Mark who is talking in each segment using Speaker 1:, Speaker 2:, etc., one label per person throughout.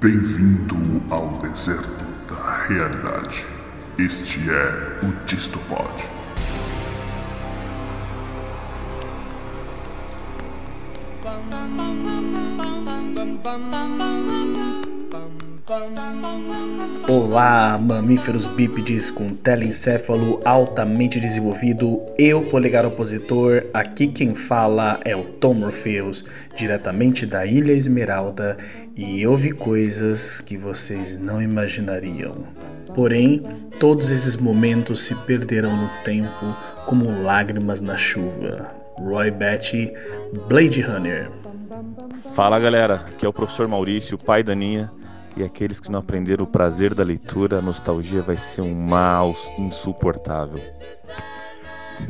Speaker 1: Bem-vindo ao deserto da realidade. Este é o Distopod.
Speaker 2: Olá, mamíferos bípedes com telencéfalo altamente desenvolvido. Eu, polegar opositor, aqui quem fala é o Tom Morpheus, diretamente da Ilha Esmeralda, e eu vi coisas que vocês não imaginariam. Porém, todos esses momentos se perderão no tempo como lágrimas na chuva. Roy Batty, Blade Runner.
Speaker 3: Fala galera, aqui é o professor Maurício, pai da Ninha. E aqueles que não aprenderam o prazer da leitura, a nostalgia vai ser um mal insuportável.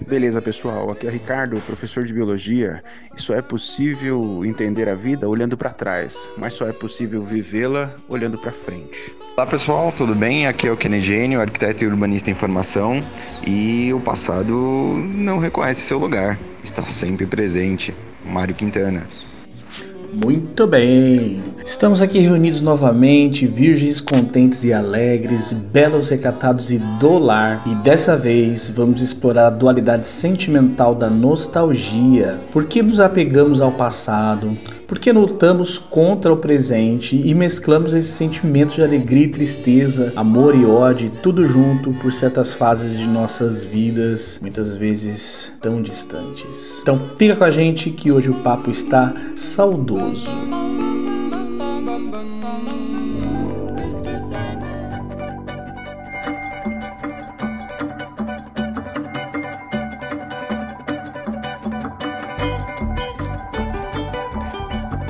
Speaker 4: Beleza, pessoal. Aqui é o Ricardo, professor de biologia. E só é possível entender a vida olhando para trás, mas só é possível vivê-la olhando para frente.
Speaker 5: Olá pessoal, tudo bem? Aqui é o Kenny Gênio, arquiteto e urbanista em formação, e o passado não reconhece seu lugar, está sempre presente. Mário Quintana.
Speaker 2: Muito bem! Estamos aqui reunidos novamente, virgens contentes e alegres, belos recatados e do lar, e dessa vez vamos explorar a dualidade sentimental da nostalgia. Por que nos apegamos ao passado? Por que lutamos contra o presente e mesclamos esses sentimentos de alegria e tristeza, amor e ódio, tudo junto por certas fases de nossas vidas, muitas vezes tão distantes. Então fica com a gente que hoje o papo está saudoso.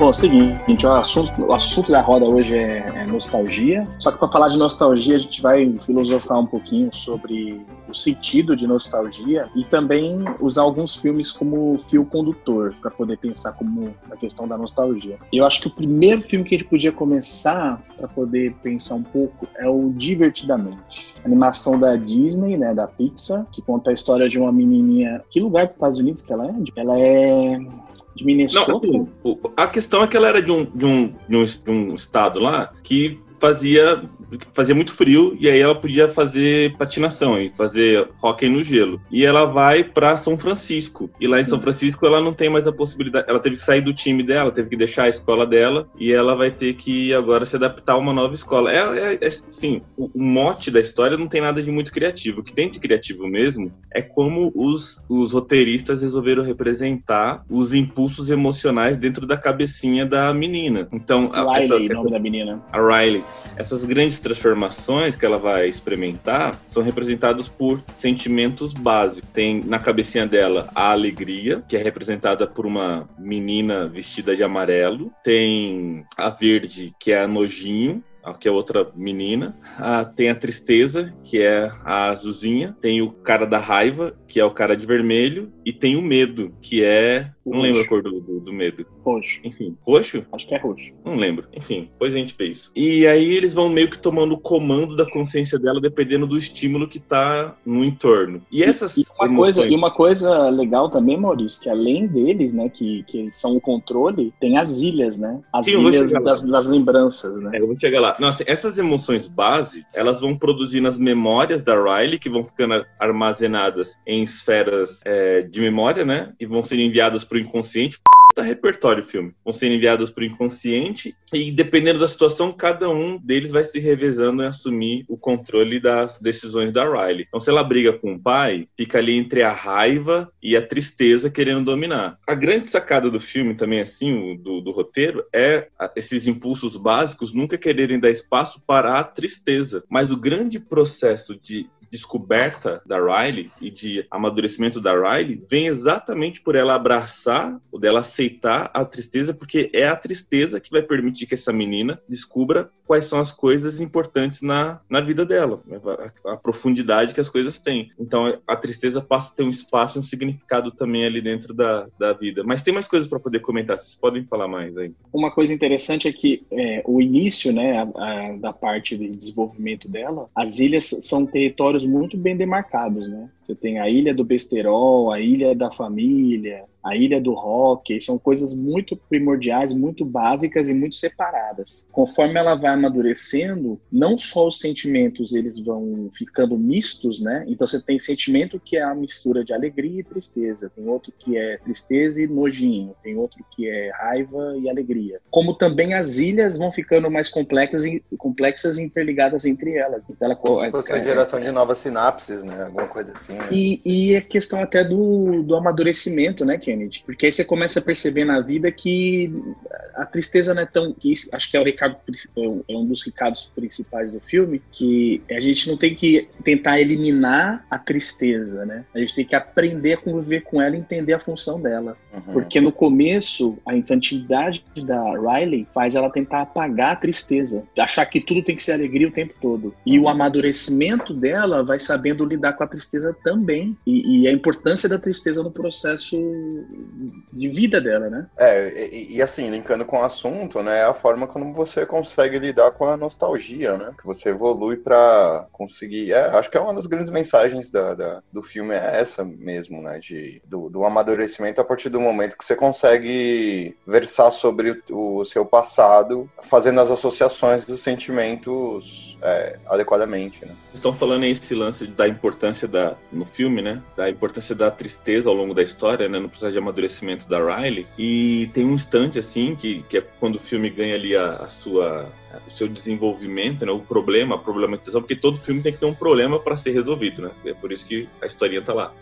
Speaker 6: Bom, é o seguinte, o assunto, o assunto da roda hoje é, é nostalgia. Só que para falar de nostalgia, a gente vai filosofar um pouquinho sobre o sentido de nostalgia e também usar alguns filmes como fio condutor para poder pensar como a questão da nostalgia. Eu acho que o primeiro filme que a gente podia começar para poder pensar um pouco é o Divertidamente. Animação da Disney, né, da Pixar, que conta a história de uma menininha. Que lugar dos Estados Unidos que ela é? Ela é de Minnesota?
Speaker 3: Não, a questão é que ela era de um, de um, de um, de um estado lá que fazia fazia muito frio e aí ela podia fazer patinação e fazer hockey no gelo. E ela vai para São Francisco. E lá em São Francisco ela não tem mais a possibilidade, ela teve que sair do time dela, teve que deixar a escola dela e ela vai ter que agora se adaptar a uma nova escola. É, é, é sim, o, o, mote da história não tem nada de muito criativo. O que tem de criativo mesmo é como os, os roteiristas resolveram representar os impulsos emocionais dentro da cabecinha da menina. Então,
Speaker 6: a, Riley, essa, nome da menina.
Speaker 3: A Riley. Essas grandes transformações que ela vai experimentar são representadas por sentimentos básicos. Tem na cabecinha dela a alegria, que é representada por uma menina vestida de amarelo. Tem a verde, que é a nojinho, que é outra menina. Ah, tem a tristeza, que é a azulzinha. Tem o cara da raiva, que é o cara de vermelho. E tem o medo, que é. não lembro a cor do, do, do, medo.
Speaker 6: Roxo.
Speaker 3: Enfim, roxo?
Speaker 6: Acho que é roxo.
Speaker 3: Não lembro. Enfim, depois a gente vê isso. E aí eles vão meio que tomando o comando da consciência dela, dependendo do estímulo que tá no entorno. E essas.
Speaker 6: E, uma, emoções... coisa, e uma coisa legal também, Maurício, que além deles, né, que, que são o controle, tem as ilhas, né? As Sim, ilhas das, das, lembranças, né?
Speaker 3: É, eu vou chegar lá. Nossa, essas emoções base, elas vão produzir nas memórias da Riley, que vão ficando armazenadas em esferas é, de memória, né? E vão ser enviadas para o inconsciente tá repertório filme. Vão ser enviados para o inconsciente e, dependendo da situação, cada um deles vai se revezando em assumir o controle das decisões da Riley. Então, se ela briga com o pai, fica ali entre a raiva e a tristeza querendo dominar. A grande sacada do filme também, assim, do, do roteiro, é esses impulsos básicos nunca quererem dar espaço para a tristeza. Mas o grande processo de descoberta da Riley e de amadurecimento da Riley vem exatamente por ela abraçar, ou dela aceitar a tristeza, porque é a tristeza que vai permitir que essa menina descubra quais são as coisas importantes na, na vida dela, né? a, a, profundidade que as coisas têm. Então a tristeza passa a ter um espaço, um significado também ali dentro da, da vida. Mas tem mais coisas para poder comentar, vocês podem falar mais aí.
Speaker 6: Uma coisa interessante é que é, o início né, a, a, da parte de desenvolvimento dela, as ilhas são territórios muito bem demarcados, né? Você tem a ilha do besterol, a ilha da família, a ilha do rock, são coisas muito primordiais, muito básicas e muito separadas. Conforme ela vai amadurecendo, não só os sentimentos eles vão ficando mistos, né? Então você tem sentimento que é a mistura de alegria e tristeza, tem outro que é tristeza e nojinho, tem outro que é raiva e alegria. Como também as ilhas vão ficando mais complexas e complexas e interligadas entre elas. Então ela
Speaker 7: Como se fosse a geração de novas sinapses, né? Alguma coisa assim. Né?
Speaker 6: E, e é questão até do, do amadurecimento, né, Kennedy? Porque aí você começa a perceber na vida que a tristeza não é tão. Que acho que é o recado, é um dos recados principais do filme, que a gente não tem que tentar eliminar a tristeza, né? A gente tem que aprender a conviver com ela e entender a função dela. Uhum. Porque no começo, a infantilidade da Riley faz ela tentar apagar a tristeza, achar que tudo tem que ser alegria o tempo todo. E o amadurecimento dela vai sabendo lidar com a tristeza também. E, e a importância da tristeza no processo de vida dela, né?
Speaker 7: É, e, e, assim, linkando com o assunto, né, é a forma como você consegue lidar com a nostalgia, né? Que você evolui para conseguir. É, acho que é uma das grandes mensagens da, da, do filme é essa mesmo, né? De, do, do, amadurecimento a partir do momento que você consegue versar sobre o, o seu passado, fazendo as associações dos sentimentos é, adequadamente, né?
Speaker 3: Estão falando aí esse lance da importância da no filme, né? Da importância da tristeza ao longo da história, né? No processo de amadurecimento da Riley. E tem um instante assim que, que é quando o filme ganha ali a, a sua o seu desenvolvimento, né, o problema, a problematização, porque todo filme tem que ter um problema para ser resolvido, né? É por isso que a historinha tá lá.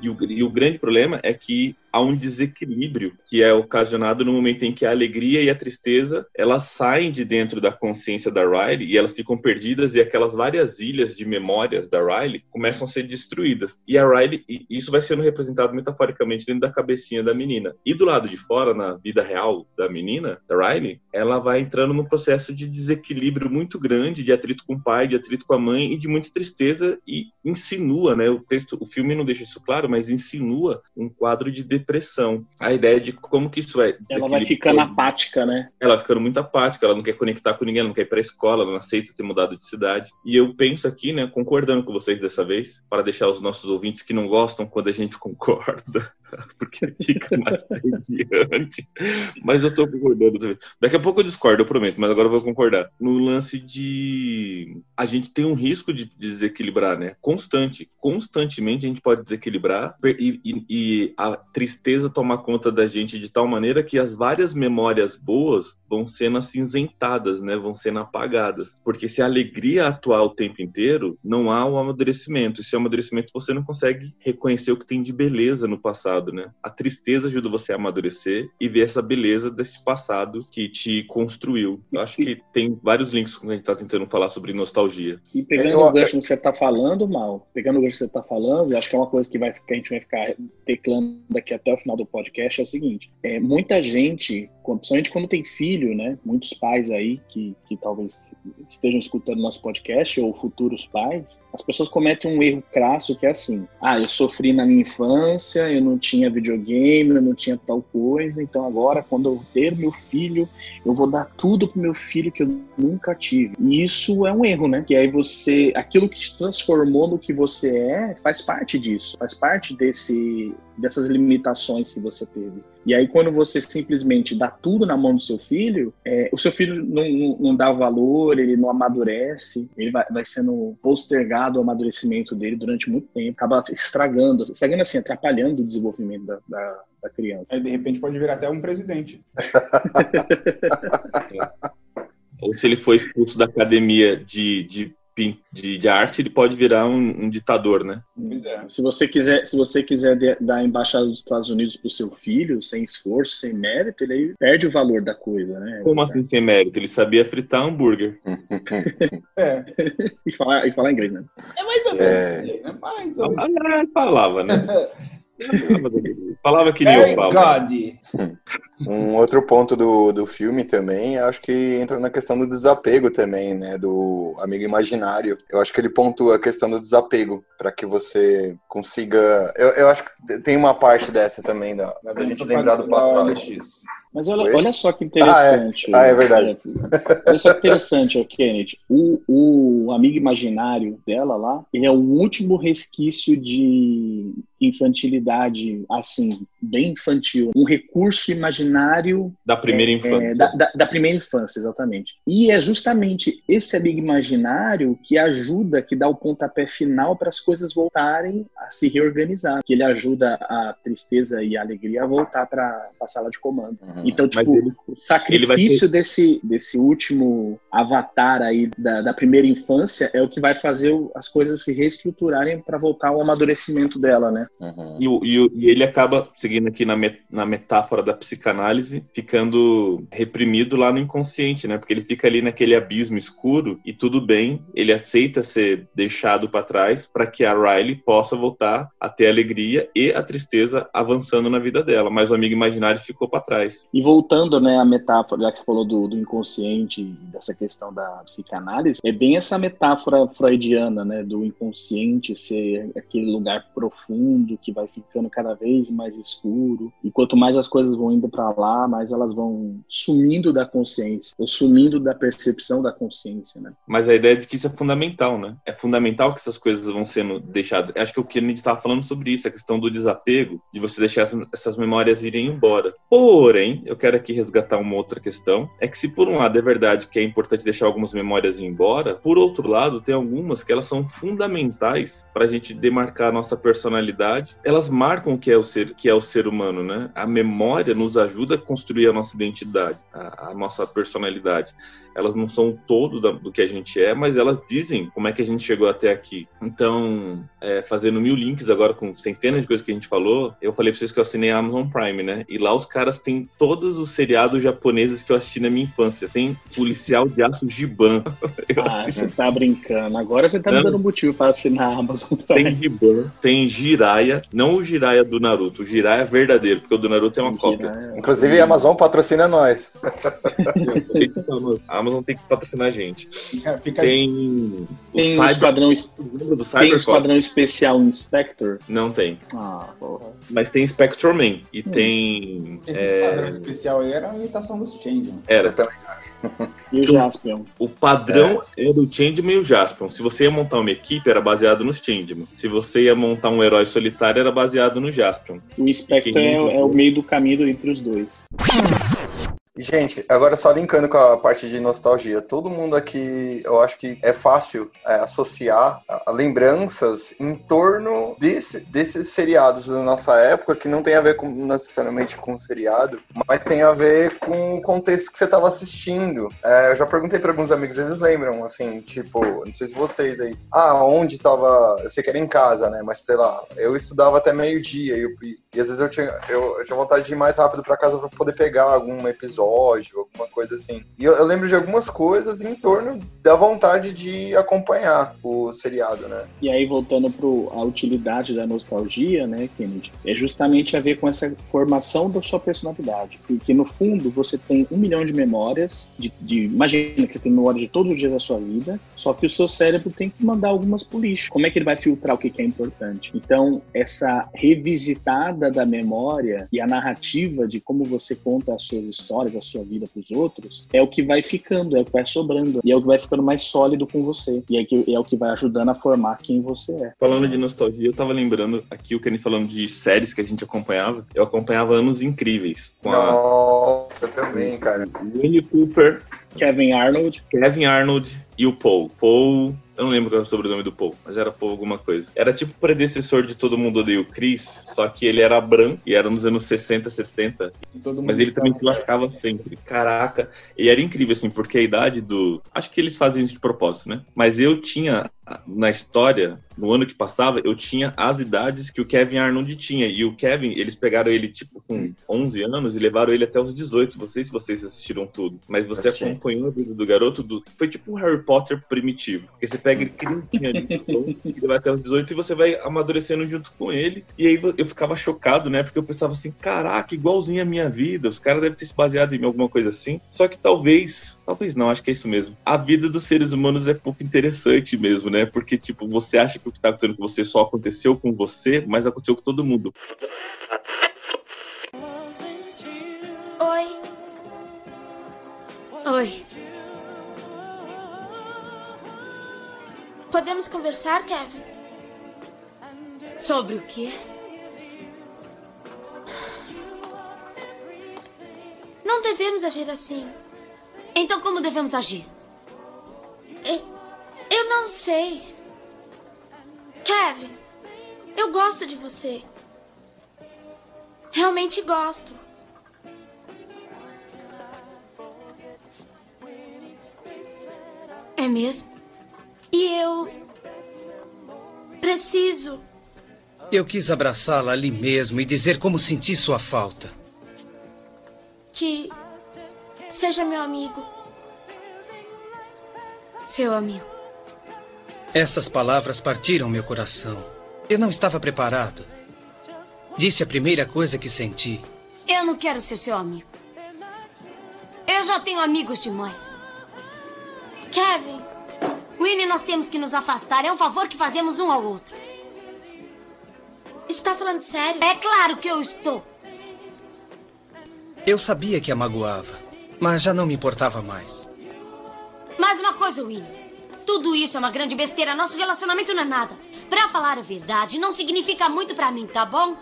Speaker 3: E o, e o grande problema é que há um desequilíbrio que é ocasionado no momento em que a alegria e a tristeza elas saem de dentro da consciência da Riley e elas ficam perdidas e aquelas várias ilhas de memórias da Riley começam a ser destruídas. E a Riley, e isso vai sendo representado metaforicamente dentro da cabecinha da menina. E do lado de fora, na vida real da menina, da Riley, ela vai entrando num processo de desequilíbrio muito grande, de atrito com o pai, de atrito com a mãe e de muita tristeza e insinua, né? O texto, o filme não deixa isso claro, mas insinua um quadro de depressão. A ideia de como que isso é.
Speaker 6: Ela vai ficando apática, né?
Speaker 3: Ela vai ficando muito apática, ela não quer conectar com ninguém, ela não quer ir pra escola, ela não aceita ter mudado de cidade. E eu penso aqui, né, concordando com vocês dessa vez, para deixar os nossos ouvintes que não gostam quando a gente concorda, porque fica mais tediante. Mas eu tô concordando também. Daqui a pouco eu discordo, eu prometo, mas agora eu vou concordar. No lance de. A gente tem um risco de desequilibrar, né? Constante. Constantemente a gente pode desequilibrar e, e, e a tristeza tomar conta da gente de tal maneira que as várias memórias boas vão sendo acinzentadas, né? Vão sendo apagadas. Porque se a alegria atuar o tempo inteiro, não há o amadurecimento. E se é amadurecimento, você não consegue reconhecer o que tem de beleza no passado, né? A tristeza ajuda você a amadurecer e ver essa beleza desse passado que te construiu. Eu acho que tem vários links quando a gente está tentando falar sobre nostalgia.
Speaker 6: E pegando eu... o gancho que você está falando, Mal, pegando o gancho que você está falando, eu acho que é uma coisa que, vai, que a gente vai ficar teclando daqui até o final do podcast, é o seguinte, é, muita gente, principalmente quando tem filho, né, muitos pais aí que, que talvez estejam escutando nosso podcast, ou futuros pais, as pessoas cometem um erro crasso que é assim, ah, eu sofri na minha infância, eu não tinha videogame, eu não tinha tal coisa, então agora, quando eu ter meu filho, eu vou dar tudo pro meu filho que eu nunca tive. E isso é um erro, né? Que aí você, aquilo que te transformou no que você é, faz parte disso, faz parte desse dessas limitações que você teve. E aí, quando você simplesmente dá tudo na mão do seu filho, é, o seu filho não, não, não, dá valor, ele não amadurece, ele vai, vai sendo postergado o amadurecimento dele durante muito tempo, acaba estragando, estragando assim, atrapalhando o desenvolvimento da, da, da criança.
Speaker 4: Aí, de repente, pode virar até um presidente.
Speaker 3: Ou se ele foi expulso da academia de, de de, de, arte, ele pode virar um, um ditador, né?
Speaker 6: É. Se você quiser, se você quiser de, dar a embaixada dos Estados Unidos para o seu filho, sem esforço, sem mérito, ele perde o valor da coisa, né?
Speaker 3: Como assim sem mérito? Ele sabia fritar hambúrguer.
Speaker 6: é. e, falar, e falar inglês, né?
Speaker 4: É mais ou menos. É, é mais ou menos.
Speaker 3: Falava, né? Falava que nem eu falava.
Speaker 7: Um outro ponto do, do filme também, acho que entra na questão do desapego também, né? Do amigo imaginário. Eu acho que ele pontua a questão do desapego, para que você consiga. Eu, eu acho que tem uma parte dessa também, da, da gente lembrar do passado.
Speaker 6: Mas olha,
Speaker 7: Oi?
Speaker 6: olha só que interessante.
Speaker 7: Ah, é, verdade.
Speaker 6: É, olha só que interessante, ó, Kennedy. O, o amigo imaginário dela lá, ele é o último resquício de infantilidade, assim, bem infantil. Um recurso imaginário
Speaker 3: Da primeira
Speaker 6: é,
Speaker 3: infância.
Speaker 6: da, da- da primeira infância, exatamente. E é justamente esse amigo imaginário que ajuda, que dá o pontapé final para as coisas voltarem a se reorganizar. Que ele ajuda a tristeza e a alegria a voltar para a sala de comando.
Speaker 7: Uhum.
Speaker 6: Então, tipo,
Speaker 3: ele-
Speaker 6: o sacrifício desse, desse último avatar aí da, da primeira infância é o que vai fazer as coisas se reestruturarem para voltar ao amadurecimento dela, né?
Speaker 7: Uhum.
Speaker 3: E, e e ele acaba, seguindo aqui na, me- na metáfora da psicanálise, ficando reprimido lá no inconsciente, né? Porque ele fica ali naquele abismo escuro e tudo bem, ele aceita ser deixado para trás para que a Riley possa voltar a ter a alegria e a tristeza avançando na vida dela. Mas o amigo imaginário ficou para trás.
Speaker 6: E voltando, né, à metáfora, já que você falou do, do inconsciente, dessa questão da psicanálise, é bem essa metáfora freudiana, né, do inconsciente ser aquele lugar profundo que vai ficando cada vez mais escuro. E quanto mais as coisas vão indo para lá, mais elas vão sumindo da consciência, ou sumindo da percepção da consciência, né?
Speaker 3: Mas a ideia de que isso é fundamental, né? É fundamental que essas coisas vão sendo deixadas. Acho que o Kennedy estava falando sobre isso, a questão do desapego, de você deixar essas, essas memórias irem embora. Porém, eu quero aqui resgatar uma outra questão, é que se por um lado é verdade que é importante deixar algumas memórias embora, por outro lado, tem algumas que elas são fundamentais para a gente demarcar a nossa personalidade. Elas marcam o que é o ser, que é o ser humano, né? A memória nos ajuda a construir a nossa identidade, a, a nossa personalidade elas não são o todo do que a gente é, mas elas dizem como é que a gente chegou até aqui. Então, é, fazendo mil links agora com centenas de coisas que a gente falou, eu falei pra vocês que eu assinei a Amazon Prime, né? E lá os caras têm todos os seriados japoneses que eu assisti na minha infância. Tem Policial de Aço Giban. Eu
Speaker 6: Ah,
Speaker 3: assisti.
Speaker 6: você tá brincando. Agora você tá me
Speaker 3: Não.
Speaker 6: dando motivo para assinar a Amazon
Speaker 3: Tem
Speaker 6: Prime.
Speaker 3: Giban, tem Jiraya, não o Jiraya do Naruto, o Jiraya verdadeiro, porque o do Naruto é uma cópia.
Speaker 6: né?
Speaker 7: Inclusive, a Amazon patrocina nós.
Speaker 3: A Amazon tem que patrocinar a gente.
Speaker 8: Fica
Speaker 3: Tem o
Speaker 6: Tem
Speaker 3: Cyber...
Speaker 6: esquadrão,
Speaker 3: do
Speaker 6: tem o
Speaker 3: Cybercop?
Speaker 6: esquadrão especial Inspector.
Speaker 3: Não tem.
Speaker 6: Ah, porra.
Speaker 3: Mas tem Spectrum Man e
Speaker 6: Hum.
Speaker 3: tem.
Speaker 8: Esse
Speaker 3: é,
Speaker 8: esquadrão especial aí era uma imitação dos Changeman.
Speaker 3: Era.
Speaker 7: Eu também.
Speaker 6: E o Jaspion.
Speaker 3: O padrão era o Changeman e o Jaspion. Se você ia montar uma equipe, era baseado nos Changeman. Se você ia montar um herói solitário, era baseado no Jaspion.
Speaker 6: O Inspector
Speaker 3: Que-
Speaker 6: é, é o meio do caminho entre os dois.
Speaker 7: Gente, agora só linkando com a parte de nostalgia. Todo mundo aqui, eu acho que é fácil é, associar a- lembranças em torno desse- desses seriados da nossa época, que não tem a ver com, necessariamente com o seriado, mas tem a ver com o contexto que você estava assistindo. É, eu já perguntei para alguns amigos, eles lembram, assim, tipo, não sei se vocês aí, ah, onde tava, eu sei que era em casa, né, mas sei lá, eu estudava até meio-dia e, e às vezes eu tinha, eu, eu tinha vontade de ir mais rápido para casa para poder pegar algum episódio, alguma coisa assim. E eu, eu lembro de algumas coisas em torno da vontade de acompanhar o seriado, né?
Speaker 6: E aí, voltando para a utilidade da nostalgia, né, Kennedy, é justamente a ver com essa formação da sua personalidade. Porque, no fundo, você tem um milhão de memórias, de, de- imagina que você tem memória de todos os dias da sua vida, só que o seu cérebro tem que mandar algumas pro lixo. Como é que ele vai filtrar o que que é importante? Então, essa revisitada da memória e a narrativa de como você conta as suas histórias, a sua vida para os outros, é o que vai ficando, é o que vai sobrando, e é o que vai ficando mais sólido com você. E é, que, é o que vai ajudando a formar quem você é.
Speaker 3: Falando de nostalgia, eu tava lembrando aqui o Kenny falando de séries que a gente acompanhava. Eu acompanhava Anos Incríveis. Com a
Speaker 7: Nossa, também, cara.
Speaker 3: Winnie Cooper,
Speaker 6: Kevin Arnold,
Speaker 3: Kevin Arnold e o Paul. Paul. Eu não lembro qual era o sobrenome do Paul, mas era Paul alguma coisa. Era tipo o predecessor de Todo Mundo Odeia o Chris, só que ele era branco e era nos anos 60, 70.
Speaker 8: E todo
Speaker 3: Mas ele também se lascava sempre. Caraca. E era incrível, assim, porque a idade do. Acho que eles fazem isso de propósito, né? Mas eu tinha, na história, no ano que passava, eu tinha as idades que o Kevin Arnold tinha. E o Kevin, eles pegaram ele, tipo, com 11 anos e levaram ele até os 18. Não sei se vocês assistiram tudo. Mas você
Speaker 7: Assisti.
Speaker 3: acompanhou a vida do garoto. Do... Foi tipo um Harry Potter primitivo. Porque você pega ele criancinha ali, ele vai até os 18 e você vai amadurecendo junto com ele. E aí eu ficava chocado, né? Porque eu pensava assim, caraca, igualzinho a minha vida. Os caras devem ter se baseado em alguma coisa assim. Só que talvez, talvez não, acho que é isso mesmo. A vida dos seres humanos é pouco interessante mesmo, né? Porque, tipo, você acha que o que tá acontecendo com você só aconteceu com você, mas aconteceu com todo mundo.
Speaker 9: Oi, Oi.
Speaker 10: Podemos conversar, Kevin?
Speaker 9: Sobre o quê?
Speaker 10: Não devemos agir assim.
Speaker 9: Então, como devemos agir?
Speaker 10: Eu, eu não sei. Kevin, eu gosto de você. Realmente gosto.
Speaker 9: É mesmo?
Speaker 10: E eu. Preciso.
Speaker 11: Eu quis abraçá-la ali mesmo e dizer como senti sua falta.
Speaker 10: Que. Seja meu amigo.
Speaker 9: Seu amigo.
Speaker 11: Essas palavras partiram meu coração. Eu não estava preparado. Disse a primeira coisa que senti.
Speaker 9: Eu não quero ser seu amigo. Eu já tenho amigos demais.
Speaker 10: Kevin.
Speaker 9: Winnie, nós temos que nos afastar. É um favor que fazemos um ao outro.
Speaker 10: Está falando sério?
Speaker 9: É claro que eu estou.
Speaker 11: Eu sabia que a magoava, mas já não me importava mais.
Speaker 9: Mais uma coisa, Winnie. Tudo isso é uma grande besteira. Nosso relacionamento não é nada. Pra falar a verdade, não significa muito pra mim, tá bom?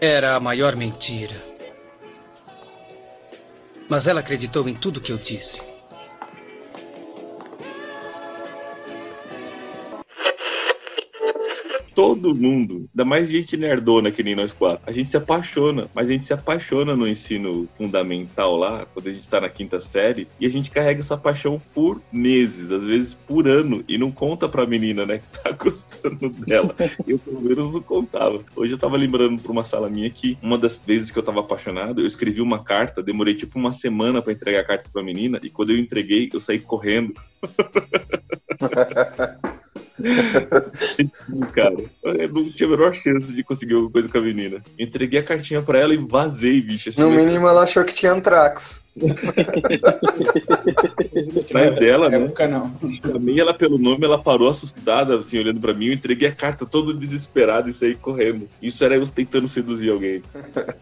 Speaker 11: Era a maior mentira. Mas ela acreditou em tudo que eu disse.
Speaker 3: Todo mundo, ainda mais gente nerdona que nem nós quatro, a gente se apaixona, mas a gente se apaixona no ensino fundamental lá, quando a gente tá na quinta série, e a gente carrega essa paixão por meses, às vezes por ano, e não conta pra menina, né, que tá gostando dela. Eu, pelo menos, não contava. Hoje eu tava lembrando pra uma sala minha que uma das vezes que eu tava apaixonado, eu escrevi uma carta, demorei tipo uma semana pra entregar a carta pra menina, e quando eu entreguei, eu saí correndo. cara, eu não tinha a menor chance de conseguir alguma coisa com a menina. Entreguei a cartinha pra ela e vazei, bicho. Assim,
Speaker 7: No mínimo, ela achou que tinha Antrax.
Speaker 3: Atrás dela, né?
Speaker 8: época não.
Speaker 3: Chamei ela pelo nome, ela parou assustada, assim, olhando pra mim. Eu entreguei a carta todo desesperado e saí correndo. Isso era eu tentando seduzir alguém.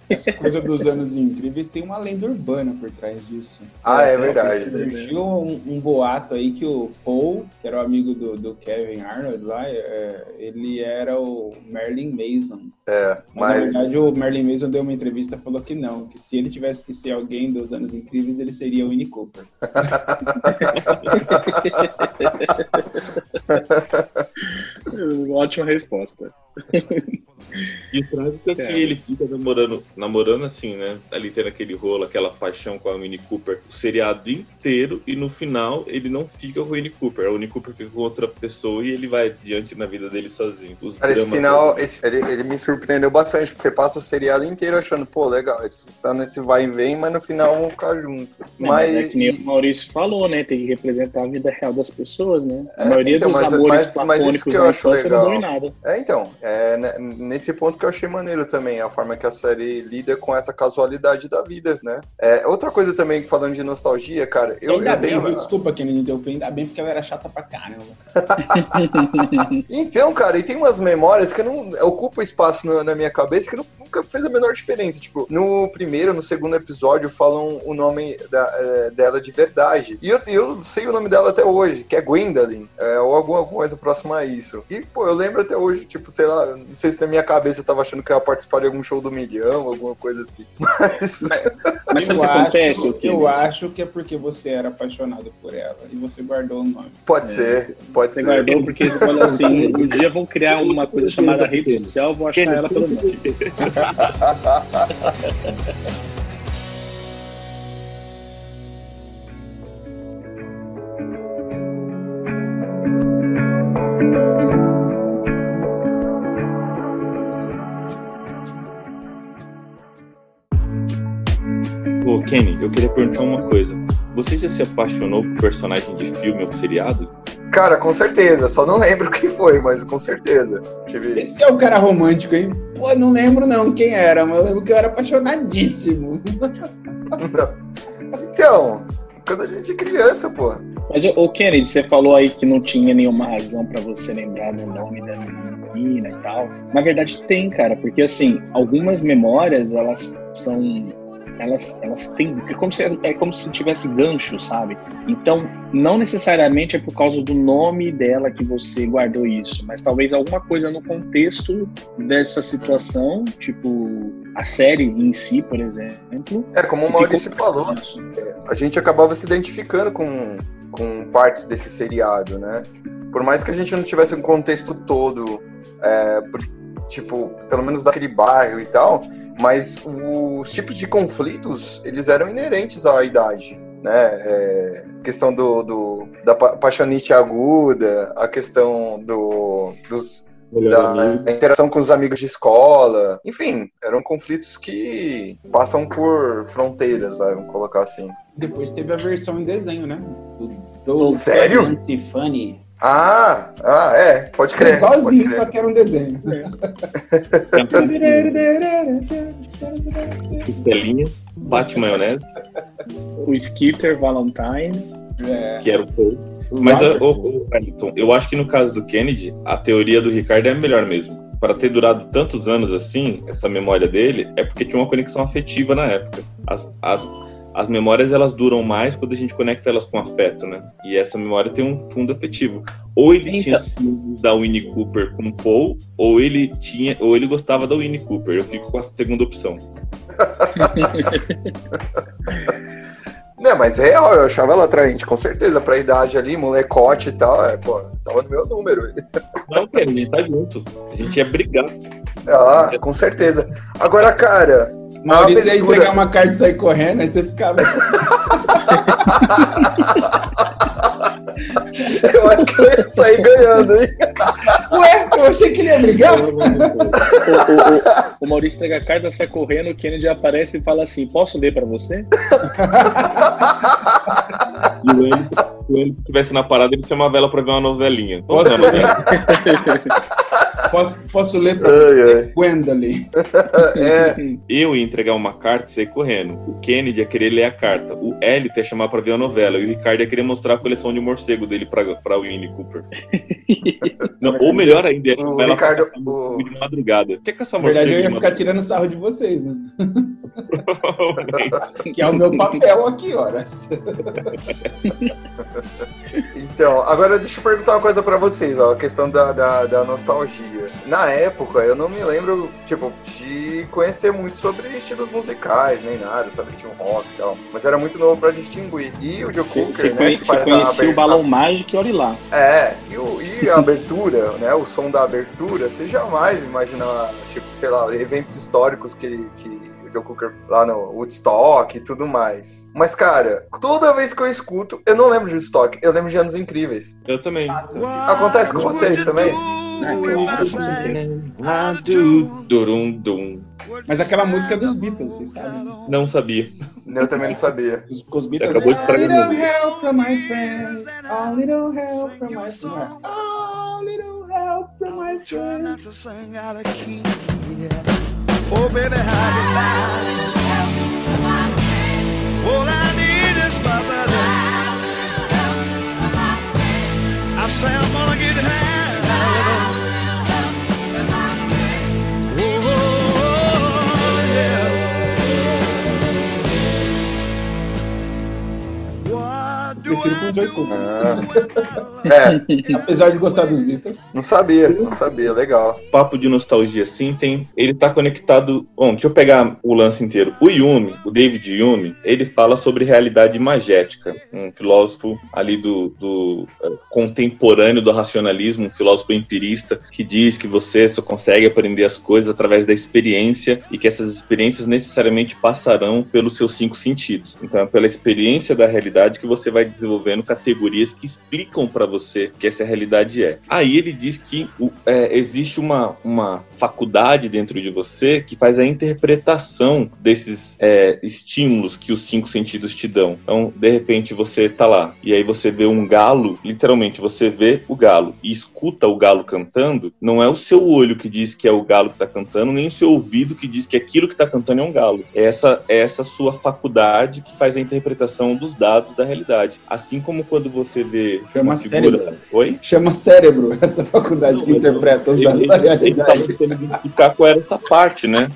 Speaker 8: Essa coisa dos anos incríveis tem uma lenda urbana por trás disso.
Speaker 7: Ah, é verdade.
Speaker 8: Surgiu um, um boato aí que o Paul, que era o amigo do, do Kevin Arnold lá, é, ele era o Merlin Mason.
Speaker 7: É,
Speaker 8: Mas, na
Speaker 7: mas.
Speaker 8: verdade, o Merlin Mason deu uma entrevista e falou que não, que se ele tivesse que ser alguém dos anos incríveis, ele seria o Winnie Cooper.
Speaker 6: Ótima resposta.
Speaker 3: E o trágico é que
Speaker 6: É.
Speaker 3: ele fica namorando, namorando assim, né? Ali tendo aquele rolo, aquela paixão com a Winnie Cooper o seriado inteiro e no final ele não fica com o Winnie Cooper. A Winnie Cooper fica com outra pessoa e ele vai adiante na vida dele sozinho. Os
Speaker 7: Cara, esse final, esse- ele, ele me surpreendeu bastante, porque você passa o seriado inteiro achando, pô, legal, esse tá nesse vai e vem, mas no final vão ficar juntos.
Speaker 6: Não,
Speaker 7: mas,
Speaker 6: mas é que nem o Maurício falou, né? Tem que representar a vida real das pessoas, né? A
Speaker 7: É,
Speaker 6: maioria
Speaker 7: então,
Speaker 6: dos
Speaker 7: mas-
Speaker 6: amores
Speaker 7: mas- mas isso
Speaker 6: platônicos
Speaker 7: que eu acho legal.
Speaker 6: nada.
Speaker 7: É, então, é né, nesse ponto que eu achei maneiro também, a forma que a série lida com essa casualidade da vida, né? É, outra coisa também, falando de nostalgia, cara, eu,
Speaker 8: ainda
Speaker 7: eu
Speaker 8: bem,
Speaker 7: tenho...
Speaker 8: viu? desculpa que me interrompeu, ainda bem porque ela era chata pra caramba.
Speaker 7: Então, cara, e tem umas memórias que não ocupam espaço na, na minha cabeça que não- nunca fez a menor diferença. Tipo, no primeiro, no segundo episódio, falam o nome da- eh, dela de verdade. E eu, eu sei o nome dela até hoje, que é Gwendolyn, é, ou alguma coisa próxima a isso. E, pô, eu lembro até hoje, tipo, sei lá, não sei se na minha cabeça eu tava achando que eu ia participar de algum show do milhão, alguma coisa assim. Mas.
Speaker 6: Mas sabe
Speaker 8: eu
Speaker 6: o que acontece,
Speaker 8: acho, eu acho que é porque você era apaixonado por ela e você guardou o nome.
Speaker 7: Pode ser, pode
Speaker 6: Você
Speaker 7: ser.
Speaker 6: guardou porque você falou assim, um dia vão criar uma coisa chamada rede social, vou achar ela pelo nome.
Speaker 3: Kenny, eu queria perguntar uma coisa. Você já se apaixonou por personagem de filme ou seriado?
Speaker 7: Cara, com certeza, só não lembro quem foi, mas com certeza. Tive.
Speaker 8: Esse é o cara romântico, hein? Pô, não lembro não quem era, mas eu lembro que eu era apaixonadíssimo.
Speaker 7: Então, quando a gente é criança, pô.
Speaker 6: Mas, ô Kennedy, você falou aí que não tinha nenhuma razão pra você lembrar do nome da menina e tal. Na verdade tem, cara, porque assim, algumas memórias, elas são elas, elas têm. É como, se, é como se tivesse gancho, sabe? Então, não necessariamente é por causa do nome dela que você guardou isso, mas talvez alguma coisa no contexto dessa situação, tipo a série em si, por exemplo.
Speaker 7: É, como o Maurício falou, a gente acabava se identificando com, com partes desse seriado, né? Por mais que a gente não tivesse um contexto todo, é, por, tipo, pelo menos daquele bairro e tal, mas os tipos de conflitos, eles eram inerentes à idade, né? É, questão do, do, da paixonite aguda, a questão do, dos, da interação com os amigos de escola, enfim, eram conflitos que passam por fronteiras, vai, vamos colocar assim.
Speaker 8: Depois teve a versão em desenho, né? Do, do
Speaker 7: Sério?
Speaker 8: Funny.
Speaker 7: Ah, ah, é, pode crer.
Speaker 8: Igualzinho, pode crer. só que era um desenho.
Speaker 3: Costelinha, bate maionese.
Speaker 6: O Skitter Valentine.
Speaker 3: É. Que era o Paul. Mas, o, Wellington, eu acho que no caso do Kennedy, a teoria do Ricardo é a melhor mesmo. Para ter durado tantos anos assim, essa memória dele, é porque tinha uma conexão afetiva na época. As, as as memórias elas duram mais quando a gente conecta elas com afeto, né? E essa memória tem um fundo afetivo. Ou ele então. tinha ciúmes da Winnie Cooper com Paul, ou ele tinha, ou ele gostava da Winnie Cooper. Eu fico com a segunda opção.
Speaker 7: Não, mas é real, eu achava ela atraente, com certeza, pra idade ali, molecote e tal, é, pô, tava no meu número.
Speaker 3: Não, a gente tá junto, a gente ia brigar.
Speaker 7: Ah, com certeza. Agora, cara,
Speaker 8: Maurício ia entregar uma carta e sair correndo, aí você ficava.
Speaker 7: eu acho que eu ia sair ganhando, hein?
Speaker 8: Ué, eu achei que ele ia brigar.
Speaker 6: o, o, o, o, Maurício entrega a carta, sai correndo, o Kennedy aparece e fala assim: Posso ler pra você?
Speaker 3: e o Eli, se ele estivesse na parada, ele chamava ela pra ver uma novelinha. Posso?
Speaker 8: Posso, posso ler pra você, Gwendolyn?
Speaker 3: é. Eu ia entregar uma carta e sair correndo. O Kennedy ia querer ler a carta. O Elliot ia chamar pra ver a novela. E o Ricardo ia querer mostrar a coleção de morcego dele pra, pra Winnie Cooper. Não, ou melhor ainda,
Speaker 7: o Ricardo,
Speaker 3: o... de madrugada.
Speaker 8: Que que essa Na verdade, eu ia ficar tirando sarro de vocês, né? que é o meu papel aqui, horas.
Speaker 7: então, agora deixa eu perguntar uma coisa pra vocês, ó. A questão da, da, da nostalgia. Na época, eu não me lembro, tipo, de conhecer muito sobre estilos musicais, nem nada, sabe que tinha um rock e tal. Mas era muito novo pra distinguir. E o Joe Cooker, né,
Speaker 6: que faz a abertura... o Balão Mágico e olhe lá.
Speaker 7: É, e, o, e a abertura, né, o som da abertura, você jamais imagina, tipo, sei lá, eventos históricos que, que Joe Cooker lá no Woodstock e tudo mais. Mas, cara, toda vez que eu escuto, eu não lembro de Woodstock, eu lembro de Anos Incríveis.
Speaker 3: Eu também.
Speaker 7: Acontece com vocês também?
Speaker 3: Durum, dum.
Speaker 8: Mas aquela música é dos Beatles, vocês sabem?
Speaker 3: Não sabia.
Speaker 7: Eu também não sabia.
Speaker 8: Os, os Beatles acabou de trazer a little help from my friends, a little help from my friends, a little help from my friends. Oh baby, how you lie? All I need is my brother. I say I'm gonna get high. Prefiro com o Joy Cooker. Ah. É. Apesar de gostar dos Beatles.
Speaker 7: Não sabia, não sabia, legal.
Speaker 3: Papo de nostalgia, sim, tem. Ele tá conectado. Bom, deixa eu pegar o lance inteiro. O Yumi, o David Yumi, ele fala sobre realidade magética. Um filósofo ali do, do uh, contemporâneo do racionalismo, um filósofo empirista, que diz que você só consegue aprender as coisas através da experiência e que essas experiências necessariamente passarão pelos seus cinco sentidos. Então, é pela experiência da realidade que você vai desenvolvendo categorias que explicam para você que essa realidade é. Aí ele diz que é, existe uma, uma faculdade dentro de você que faz a interpretação desses é, estímulos que os cinco sentidos te dão. Então, de repente, você tá lá e aí você vê um galo, literalmente, você vê o galo e escuta o galo cantando, não é o seu olho que diz que é o galo que tá cantando, nem o seu ouvido que diz que aquilo que tá cantando é um galo. É essa, é essa sua faculdade que faz a interpretação dos dados da realidade. Assim como quando você vê
Speaker 8: Chama
Speaker 3: figura...
Speaker 8: cérebro.
Speaker 3: Oi?
Speaker 8: Chama cérebro, essa faculdade que interpreta os dados da
Speaker 3: Ele estava
Speaker 8: realidade.
Speaker 3: tentando identificar qual era essa parte, né?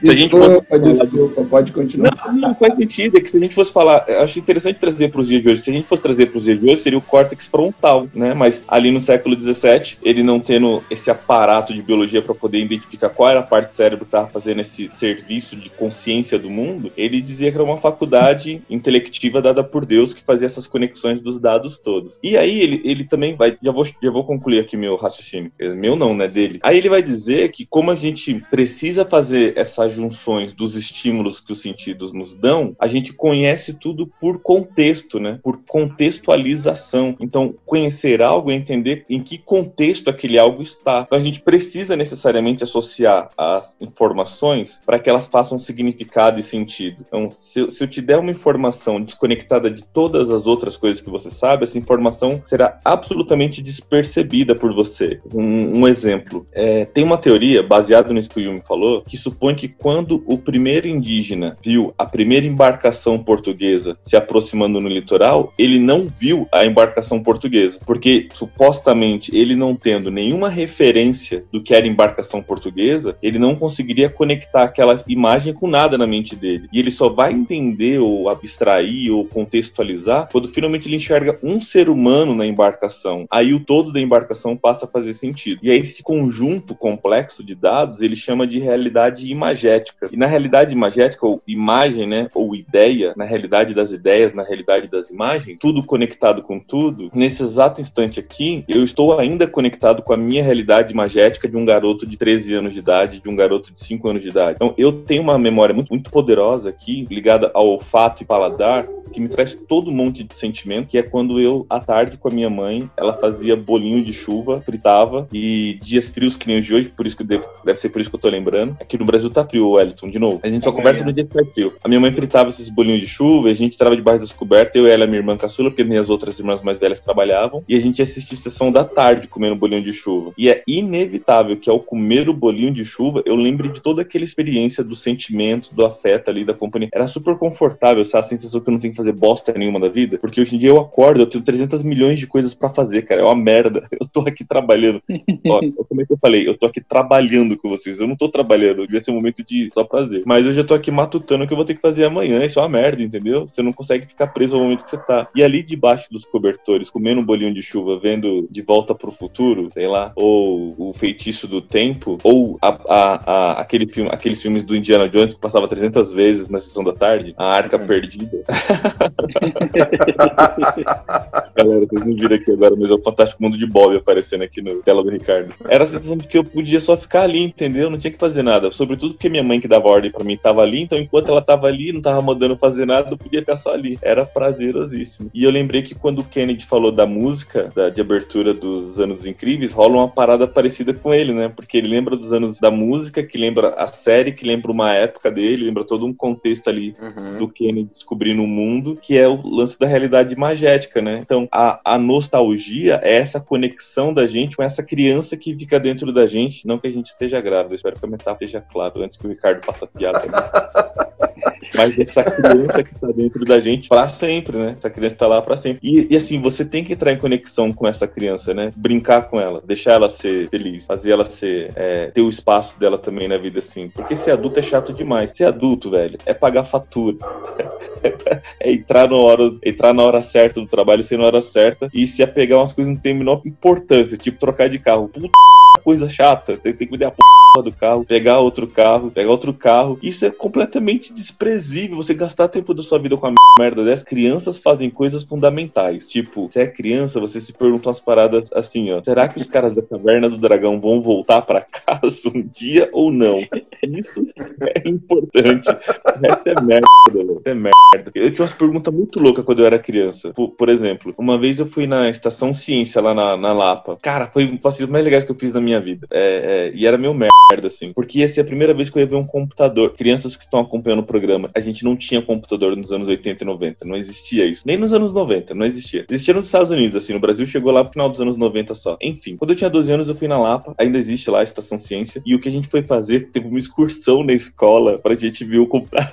Speaker 3: Se a gente fosse
Speaker 8: Desculpa, desculpa, pode continuar.
Speaker 3: Não, não faz sentido. É que se a gente fosse falar, acho interessante trazer para os dias de hoje. Se a gente fosse trazer para os dias de hoje, seria o córtex frontal, né? Mas ali no século XVII, ele não tendo esse aparato de biologia para poder identificar qual era a parte do cérebro que estava fazendo esse serviço de consciência do mundo, ele dizia que era uma faculdade intelectiva dada por Deus que fazia essas conexões dos dados todos. E aí ele, ele também vai, já vou, já vou concluir aqui meu raciocínio, meu não, né, dele. Aí ele vai dizer que como a gente precisa fazer essas junções dos estímulos que os sentidos nos dão, a gente conhece tudo por contexto, né? Por contextualização. Então, conhecer algo é entender em que contexto aquele algo está. Então, a gente precisa necessariamente associar as informações para que elas façam significado e sentido. Então, se, eu- se eu te der uma informação desconectada de todas as outras coisas que você sabe, essa informação será absolutamente despercebida por você. Um, um exemplo, é, tem uma teoria baseada nisso que o Yumi falou, que supõe que quando o primeiro indígena viu a primeira embarcação portuguesa se aproximando no litoral, ele não viu a embarcação portuguesa, porque supostamente ele não tendo nenhuma referência do que era embarcação portuguesa, ele não conseguiria conectar aquela imagem com nada na mente dele. E ele só vai entender ou abstrair ou contextualizar quando finalmente ele enxerga um ser humano na embarcação. Aí o todo da embarcação passa a fazer sentido. E aí esse conjunto complexo de dados ele chama de realidade imagética. E na realidade imagética, ou imagem, né, ou ideia, na realidade das ideias, na realidade das imagens, tudo conectado com tudo, nesse exato instante aqui, eu estou ainda conectado com a minha realidade imagética de um garoto de 13 anos de idade, de um garoto de 5 anos de idade. Então eu tenho uma memória muito, muito poderosa aqui, ligada ao olfato e paladar, que me traz todo um monte de sentimento, que é quando eu, à tarde, com a minha mãe, ela fazia bolinho de chuva, fritava, e dias frios que nem os de hoje, por isso que deve, deve ser por isso que eu tô lembrando. Aqui no Brasil tá frio, Wellington, de novo. A gente só
Speaker 6: É.
Speaker 3: conversa no dia que faz frio. A minha mãe fritava esses bolinhos de chuva, a gente entrava debaixo das cobertas, eu, ela e minha irmã caçula, porque minhas outras irmãs mais velhas trabalhavam, e a gente assistia sessão da tarde comendo bolinho de chuva. E é inevitável que ao comer o bolinho de chuva, eu lembre de toda aquela experiência do sentimento, do afeto ali, da companhia. Era super confortável, sabe? A sensação que eu não tenho que fazer bosta nenhuma da vida, porque hoje em dia eu acordo, eu tenho 300 milhões de coisas pra fazer, cara. É uma merda. Eu tô aqui trabalhando. Ó, como é que eu falei? Eu tô aqui trabalhando com vocês. Eu não tô trabalhando. Devia ser um momento de só prazer. Mas eu já tô aqui matutando o que eu vou ter que fazer amanhã. Isso é uma merda, entendeu? Você não consegue ficar preso ao momento que você tá. E ali debaixo dos cobertores, comendo um bolinho de chuva, vendo De Volta pro Futuro, sei lá, ou O Feitiço do Tempo, ou a, a- a- aquele filme, aqueles filmes do Indiana Jones que passava 300 vezes na sessão da tarde, A Arca Perdida. Galera, vocês não viram aqui agora, mas é o Fantástico Mundo de Bob aparecendo aqui no tela do Ricardo. Era a sensação de que eu podia só ficar ali, entendeu? Não tinha que fazer nada. Sobretudo porque minha mãe que dava ordem pra mim tava ali, então enquanto ela tava ali, não tava mandando fazer nada, eu podia ficar só ali. Era prazerosíssimo. E eu lembrei que quando o Kennedy falou da música, da, de abertura dos Anos Incríveis, rola uma parada parecida com ele, né? Porque ele lembra dos anos da música, que lembra a série, que lembra uma época dele, lembra todo um contexto ali do Kennedy descobrindo o mundo, que é o lance da realidade imagética, né? Então, a, a nostalgia é essa conexão da gente com essa criança que fica dentro da gente, não que a gente esteja grávida, eu espero que a metáfora esteja clara antes que o Ricardo faça piada. Né? Mas essa criança que tá dentro da gente pra sempre, né? Essa criança tá lá pra sempre. E, e, assim, você tem que entrar em conexão com essa criança, né? Brincar com ela, deixar ela ser feliz, fazer ela ser. é, ter o espaço dela também na vida, assim. Porque ser adulto é chato demais. Ser adulto, velho, é pagar fatura. é entrar na hora, entrar na hora certa do trabalho, ser na hora certa e se apegar umas coisas que não tem a menor importância, tipo trocar de carro. Puta coisa chata, você tem que me a porra do carro, pegar outro carro, pegar outro carro. Isso é completamente desprezível. Você gastar tempo da sua vida com a merda dessa. Crianças fazem coisas fundamentais. Tipo, se é criança, você se pergunta umas paradas assim, ó. Será que os caras da caverna do dragão vão voltar pra casa um dia ou não? Isso é importante. Essa é merda. Essa é merda. Eu tinha umas perguntas muito loucas quando eu era criança. Por, por exemplo, uma vez eu fui na estação Ciência lá na, na Lapa. Cara, foi um passeio mais legais que eu fiz na minha vida. É, é, e era meu merda, assim. Porque ia ser a primeira vez que eu ia ver um computador. Crianças que estão acompanhando o programa. A gente não tinha computador nos anos 80 e 90. Não existia isso. Nem nos anos 90, não existia. Existia nos Estados Unidos, assim. No Brasil chegou lá no final dos anos 90 só. Enfim, quando eu tinha 12 anos, eu fui na Lapa. Ainda existe lá a Estação Ciência. E o que a gente foi fazer, teve uma excursão na escola pra gente ver o computador.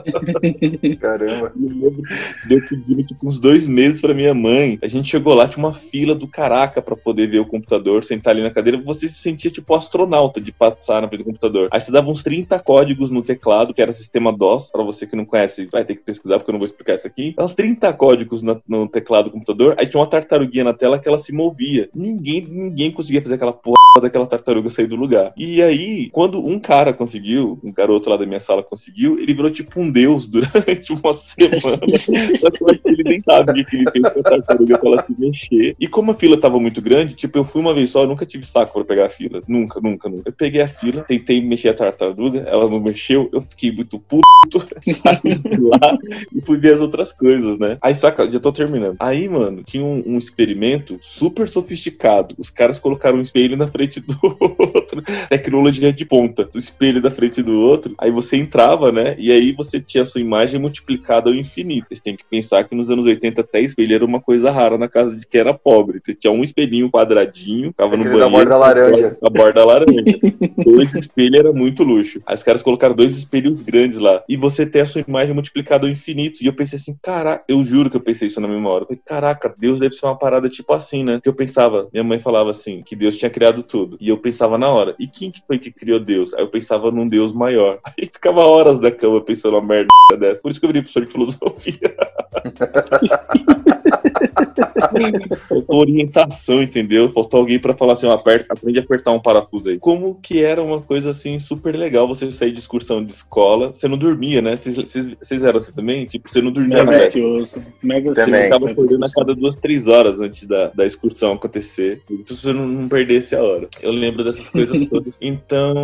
Speaker 7: Caramba.
Speaker 3: Eu lembro de eu pedindo tipo, uns dois meses pra minha mãe. A gente chegou lá, tinha uma fila do caraca pra poder ver o computador, sentar ali na cadeira. Você se sentia tipo astronauta de passar na frente do computador. Aí você dava uns 30 códigos no teclado, que era sistema DOS. Pra você que não conhece, vai ter que pesquisar, porque eu não vou explicar isso aqui. Dava uns 30 códigos na- no teclado do computador. Aí tinha uma tartaruguinha na tela que ela se movia. Ninguém, ninguém conseguia fazer aquela porra daquela tartaruga sair do lugar. E aí, quando um cara conseguiu, um garoto lá da minha sala conseguiu, ele virou tipo um deus durante uma semana. Ele nem sabia que ele fez com a tartaruga pra ela se mexer. E como a fila tava muito grande, tipo, eu fui uma vez só, eu nunca tive saco pra pegar a fila. Nunca, nunca, nunca. Eu peguei a fila, tentei mexer a tartaruga, ela não mexeu, eu fiquei muito puto, saí de lá e fui ver as outras coisas, né? Aí, saca, já tô terminando. Aí, mano, tinha um, um experimento super sofisticado. Os caras colocaram um espelho na frente do outro. Tecnologia de ponta. O espelho da frente do outro. Aí você entrava, né? E aí você tinha a sua imagem multiplicada ao infinito. Você tem que pensar que nos anos 80 até espelho era uma coisa rara na casa de quem era pobre. Você tinha um espelhinho quadradinho, ficava no
Speaker 7: Aquele da
Speaker 3: banheiro.
Speaker 7: borda laranja.
Speaker 3: A borda laranja. dois espelhos era muito luxo. Aí os caras colocaram dois espelhos grandes lá. E você tem a sua imagem multiplicada ao infinito. E eu pensei assim, caraca, eu juro que eu pensei isso na mesma hora. Eu falei, caraca, Deus deve ser uma parada tipo assim, né? Que eu pensava, minha mãe falava assim, que Deus tinha criado tudo. E eu pensava na hora, e quem que foi que criou Deus? Aí eu pensava num Deus maior. Aí ficava horas da cama pensando uma merda dessa. Por isso que eu virei professor de filosofia. Faltou orientação, entendeu? Faltou alguém pra falar assim, ó, aperta, aprende a apertar um parafuso aí. Como que era uma coisa assim super legal você sair de excursão de escola, você não dormia, né? Vocês- eram assim também? Tipo, você não dormia
Speaker 6: Mega
Speaker 3: né?
Speaker 6: ansioso. Mega
Speaker 3: Você
Speaker 7: Também.
Speaker 3: ficava acordando a cada duas, três horas antes da, da excursão acontecer. Então você não, não perdesse a hora. Eu lembro dessas coisas todas. Então,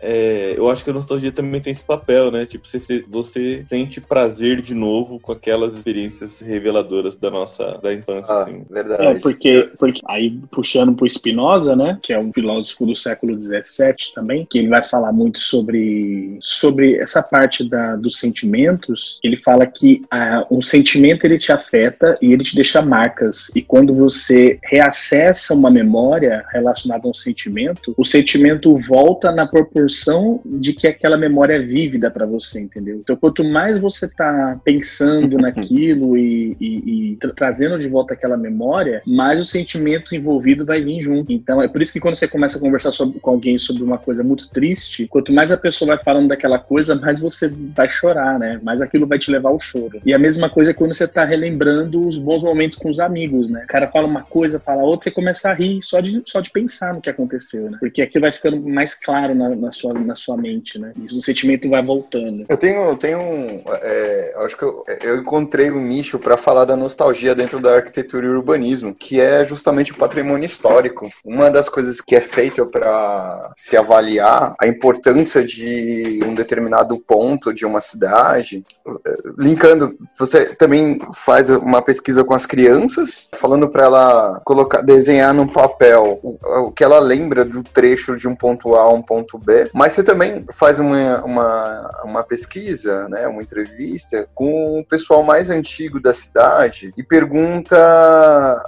Speaker 3: é, eu acho que a nostalgia também tem esse papel, né? Tipo, você, você sente prazer de novo com aquelas experiências reveladoras da nossa da infância,
Speaker 7: Ah,
Speaker 3: assim.
Speaker 7: verdade.
Speaker 6: É, porque, porque aí puxando pro Spinoza, né, que é um filósofo do século XVII também, que ele vai falar muito sobre, sobre essa parte da, dos sentimentos. Ele fala que ah, um sentimento ele te afeta e ele te deixa marcas. E quando você reacessa uma memória relacionada a um sentimento, o sentimento volta na proporção de que aquela memória é vívida para você, entendeu? Então, quanto mais você tá pensando naquilo e, e- e tra- trazendo de volta aquela memória, mais o sentimento envolvido vai vir junto. Então, é por isso que quando você começa a conversar sobre- com alguém sobre uma coisa muito triste, quanto mais a pessoa vai falando daquela coisa, mais você vai chorar, né? Mais aquilo vai te levar ao choro. E a mesma coisa é quando você tá relembrando os bons momentos com os amigos, né? O cara fala uma coisa, fala outra, você começa a rir só de, só de pensar no que aconteceu, né? Porque aquilo vai ficando mais claro na, na sua, na sua mente, né? E o sentimento vai voltando.
Speaker 7: Eu tenho, tenho um, é, eu acho que eu, eu encontrei um nicho para falar da nostalgia dentro da arquitetura e urbanismo, que é justamente o patrimônio histórico. Uma das coisas que é feita para se avaliar a importância de um determinado ponto de uma cidade, eh, linkando, você também faz uma pesquisa com as crianças, falando para ela colocar, desenhar no papel o, o que ela lembra do trecho de um ponto A a um ponto B, mas você também faz uma, uma, uma pesquisa, né, uma entrevista com o pessoal mais antigo da cidade e pergunta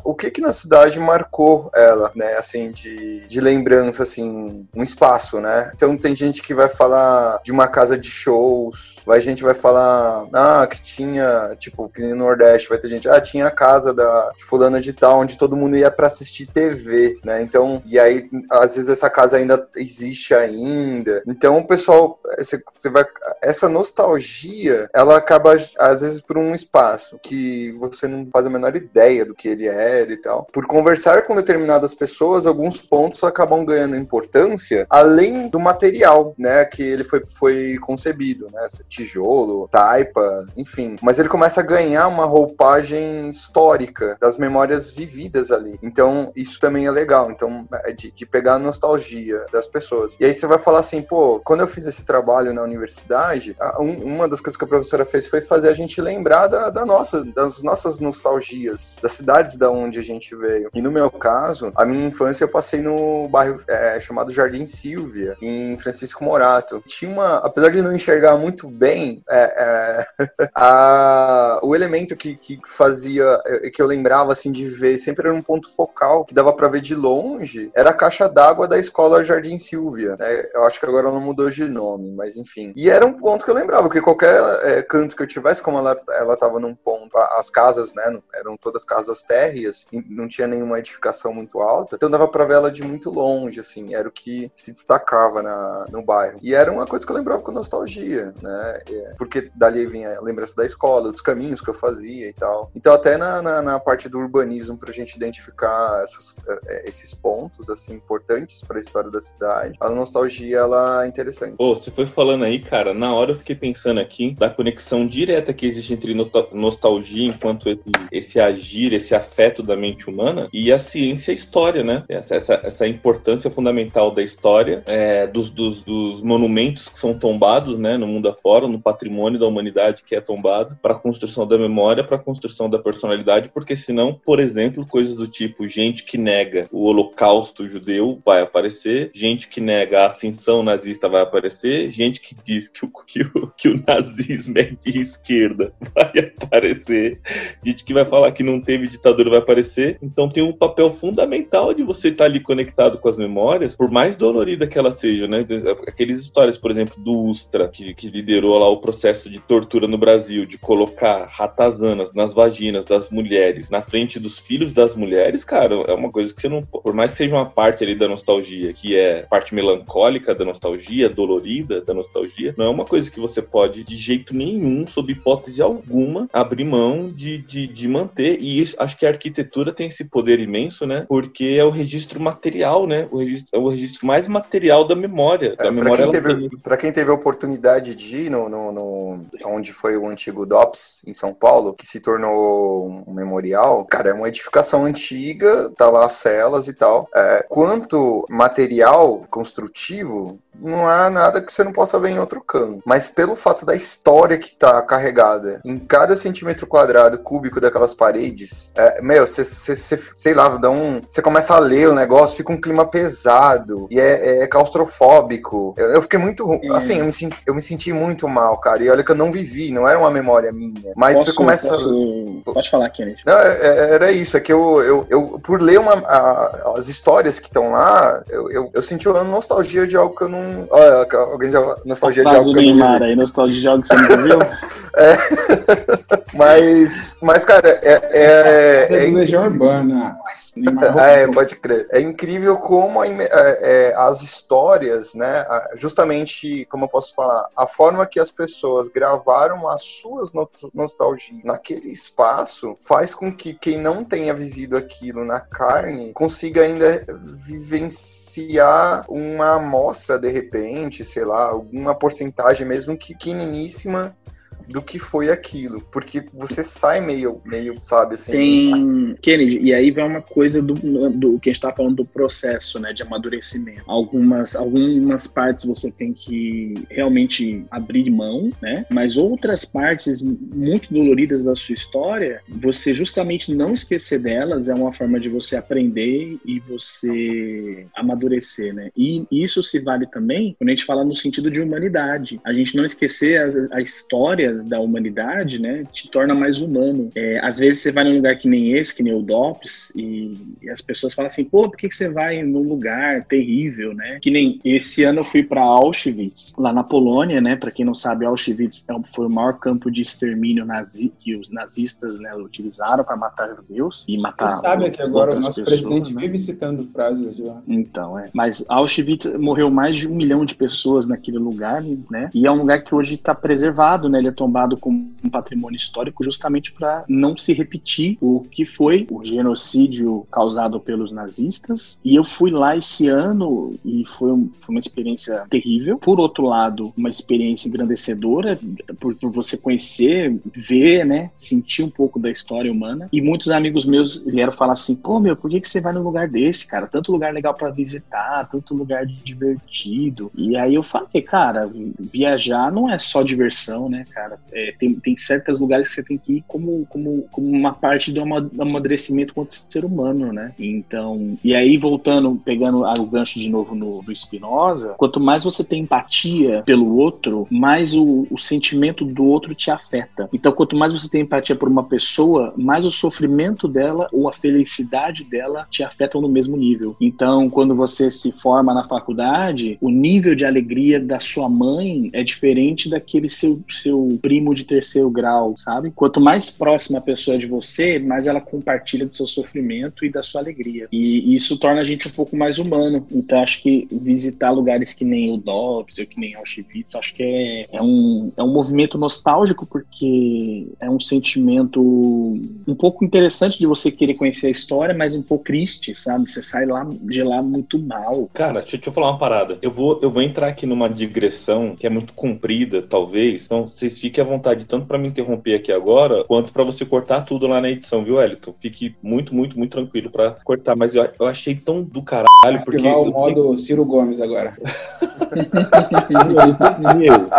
Speaker 7: o que que na cidade marcou ela, né, assim, de, de lembrança, assim, um espaço, né? Então tem gente que vai falar de uma casa de shows, vai gente vai falar, ah, que tinha, tipo, que no Nordeste vai ter gente, ah, tinha a casa da fulana de tal, onde todo mundo ia pra assistir TV, né? Então, e aí, às vezes essa casa ainda existe ainda. Então, o pessoal, você vai, essa nostalgia, ela acaba, às vezes, por um espaço que você não faz a menor ideia do que ele era e tal. Por conversar com determinadas pessoas, alguns pontos acabam ganhando importância, além do material, né, que ele foi, foi concebido, né, tijolo, taipa, enfim. Mas ele começa a ganhar uma roupagem histórica das memórias vividas ali. Então, isso também é legal. Então, é de, de pegar a nostalgia das pessoas. E aí você vai falar assim, pô, quando eu fiz esse trabalho na universidade, um- uma das coisas que a professora fez foi fazer a gente lembrar da, da nossa, das nossas nostalgias das, das cidades da onde a gente veio. E no meu caso, a minha infância eu passei no bairro é, chamado Jardim Silvia, em Francisco Morato. Tinha uma, apesar de não enxergar muito bem, é, é, a, o elemento que, que fazia, é, que eu lembrava assim de ver, sempre era um ponto focal que dava para ver de longe, era a caixa d'água da escola Jardim Silvia. Né? Eu acho que agora não mudou de nome, mas enfim. E era um ponto que eu lembrava, porque qualquer é, canto que eu tivesse, como ela, ela tava num ponto, as casas, né, eram todas casas térreas, não tinha nenhuma edificação muito alta, então dava pra ver ela de muito longe, assim, era o que se destacava na, no bairro. E era uma coisa que eu lembrava com nostalgia, né, é, porque dali vinha a lembrança da escola, dos caminhos que eu fazia e tal. Então até na, na, na parte do urbanismo, pra gente identificar essas, é, esses pontos, assim, importantes para a história da cidade, a nostalgia, ela é interessante.
Speaker 3: Pô, você foi falando aí, cara, na hora eu fiquei pensando aqui da conexão direta que existe entre nostalgia enquanto esse, esse agir, esse afeto da mente humana e a ciência e a história, né? Essa, essa, essa importância fundamental da história, é, dos, dos, dos, monumentos que são tombados, né, no mundo afora, no patrimônio da humanidade que é tombado, para a construção da memória, para a construção da personalidade, porque senão, por exemplo, coisas do tipo gente que nega o holocausto judeu vai aparecer, gente que nega a ascensão nazista vai aparecer, gente que diz que o, que o, que o nazismo é de esquerda vai aparecer, gente que vai falar que não teve ditadura vai aparecer. Então tem um papel fundamental de você estar ali conectado com as memórias, por mais dolorida que ela seja, né? Aqueles histórias, por exemplo, do Ustra, que, que liderou lá o processo de tortura no Brasil, de colocar ratazanas nas vaginas das mulheres, na frente dos filhos das mulheres, cara, é uma coisa que você não. Por mais que seja uma parte ali da nostalgia, que é parte melancólica da nostalgia, dolorida da nostalgia, não é uma coisa que você pode, de jeito nenhum, sob hipótese alguma, abrir mão de, de, de manter. E isso, acho que a arquitetura tem esse poder imenso, né? Porque é o registro material, né? O registro, é o registro mais material da memória.
Speaker 7: É,
Speaker 3: da memória
Speaker 7: para quem, teve, quem teve a oportunidade de ir no, no, no, onde foi o antigo DOPS, em São Paulo, que se tornou um memorial, cara, é uma edificação antiga, tá lá as celas e tal. É, quanto material construtivo, não há nada que você não possa ver em outro canto. Mas pelo fato da história que tá carregada em cada centímetro quadrado cúbico daquelas paredes, é, meu, você, sei lá, dá um. Você começa a ler o negócio, fica um clima pesado e é, é claustrofóbico. Eu, eu, fiquei muito. Assim, eu me, senti, eu me senti muito mal, cara. E olha que eu não vivi, não era uma memória minha. Mas posso, você começa.
Speaker 6: Posso... Pode falar, Kennedy.
Speaker 7: Não, é, é, era isso, é que eu, eu, eu por ler uma, a, as histórias que estão lá, eu, eu, eu senti uma nostalgia de algo que eu não Olha, alguém já. Nostalgia
Speaker 6: de algo. Do Neymar aí, nostalgia de algo que você não viu?
Speaker 7: é. mas, mas, cara, é. É,
Speaker 8: é, é Legião Urbana.
Speaker 7: é, pode crer. É incrível como a, é, é, as histórias, né? Justamente, como eu posso falar, a forma que as pessoas gravaram as suas nostalgias naquele espaço faz com que quem não tenha vivido aquilo na carne consiga ainda vivenciar uma amostra de repente, sei lá, alguma porcentagem mesmo que pequeniníssima do que foi aquilo, porque você sai meio, meio sabe, assim.
Speaker 6: Tem, Kennedy, e aí vem uma coisa do, do que a gente tá falando do processo, né, de amadurecimento. Algumas, algumas partes você tem que realmente abrir mão, né, mas outras partes muito doloridas da sua história, você justamente não esquecer delas é uma forma de você aprender e você amadurecer, né, e isso se vale também quando a gente fala no sentido de humanidade. A gente não esquecer a história da humanidade, né, te torna mais humano. É, às vezes você vai num lugar que nem esse, que nem o DOPS, e, e as pessoas falam assim, pô, por que, que você vai num lugar terrível, né? Que nem esse ano eu fui para Auschwitz, lá na Polônia, né? Para quem não sabe, Auschwitz é foi o maior campo de extermínio nazi, que os nazistas né, utilizaram para matar judeus e matar.
Speaker 8: Você sabe que agora o nosso pessoas, presidente né? vive citando frases de lá.
Speaker 6: Então, é. Mas Auschwitz morreu mais de um milhão de pessoas naquele lugar, né? E é um lugar que hoje está preservado, né? Ele é tombado como um patrimônio histórico justamente para não se repetir o que foi o genocídio causado pelos nazistas. E eu fui lá esse ano e foi, um, foi uma experiência terrível. Por outro lado, uma experiência engrandecedora por, por, você conhecer, ver, né, sentir um pouco da história humana. E muitos amigos meus vieram falar assim: pô, meu, por que, que você vai num lugar desse, cara? Tanto lugar legal para visitar, tanto lugar divertido. E aí eu falei, cara, viajar não é só diversão, né, cara? Cara. É, tem, tem certos lugares que você tem que ir como, como, como uma parte do amadurecimento quanto ser humano, né? Então, e aí voltando, pegando o gancho de novo no, no Spinoza, quanto mais você tem empatia pelo outro, mais o, o sentimento do outro te afeta. Então, quanto mais você tem empatia por uma pessoa, mais o sofrimento dela ou a felicidade dela te afetam no mesmo nível. Então, quando você se forma na faculdade, o nível de alegria da sua mãe é diferente daquele seu, seu primo de terceiro grau, sabe? Quanto mais próxima a pessoa é de você, mais ela compartilha do seu sofrimento e da sua alegria. E, isso torna a gente um pouco mais humano. Então, acho que visitar lugares que nem o Dobbs ou que nem Auschwitz, acho que é, é, um, é um movimento nostálgico, porque é um sentimento um pouco interessante de você querer conhecer a história, mas um pouco triste, sabe? Você sai lá de lá muito mal.
Speaker 3: Cara, deixa, deixa eu falar uma parada. Eu vou, eu vou entrar aqui numa digressão que é muito comprida, talvez. Então, vocês fiquem à vontade tanto para me interromper aqui agora, quanto para você cortar tudo lá na edição, viu, Elton? Fique muito, muito, muito tranquilo para cortar. Mas eu, eu achei tão do caralho, porque.
Speaker 8: o modo Ciro Gomes agora.
Speaker 3: Meu.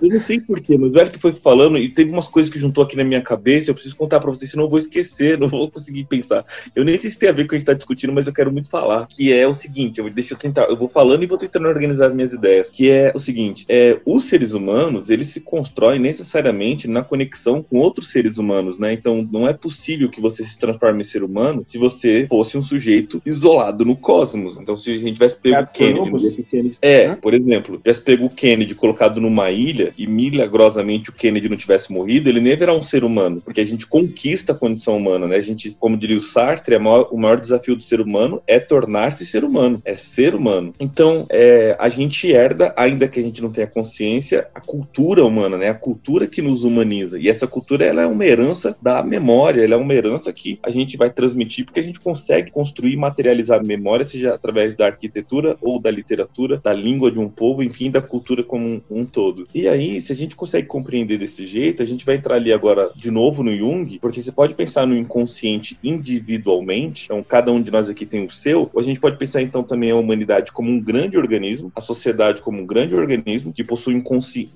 Speaker 3: Eu não sei porquê, mas o Elton foi falando e teve umas coisas que juntou aqui na minha cabeça. Eu preciso contar pra vocês, senão eu vou esquecer, não vou conseguir pensar. Eu nem sei se tem a ver com o que a gente tá discutindo, mas eu quero muito falar. Que é o seguinte: eu, deixa eu tentar, eu vou falando e vou tentando organizar as minhas ideias. Que é o seguinte: é, os seres humanos, eles se constroem necessariamente na conexão com outros seres humanos, né? Então não é possível que você se transforme em ser humano se você fosse um sujeito isolado no cosmos. Então, se a gente tivesse pego é, o Kennedy, Kennedy. É, por exemplo, tivesse pego o Kennedy colocado numa ilha e milagrosamente o Kennedy não tivesse morrido, ele nem virar um ser humano, porque a gente conquista a condição humana, né? A gente, como diria o Sartre, maior, o maior desafio do ser humano é tornar-se ser humano, é ser humano. Então, é, a gente herda, ainda que a gente não tenha consciência, a cultura humana, né? A cultura que nos humaniza. E essa cultura, ela é uma herança da memória, ela é uma herança que a gente vai transmitir porque a gente consegue construir e materializar memória, seja através da arquitetura ou da literatura, da língua de um povo, enfim, da cultura como um, um todo todo. E aí, se a gente consegue compreender desse jeito, a gente vai entrar ali agora de novo no Jung, porque você pode pensar no inconsciente individualmente, então cada um de nós aqui tem o seu, ou a gente pode pensar então também a humanidade como um grande organismo, a sociedade como um grande organismo que possui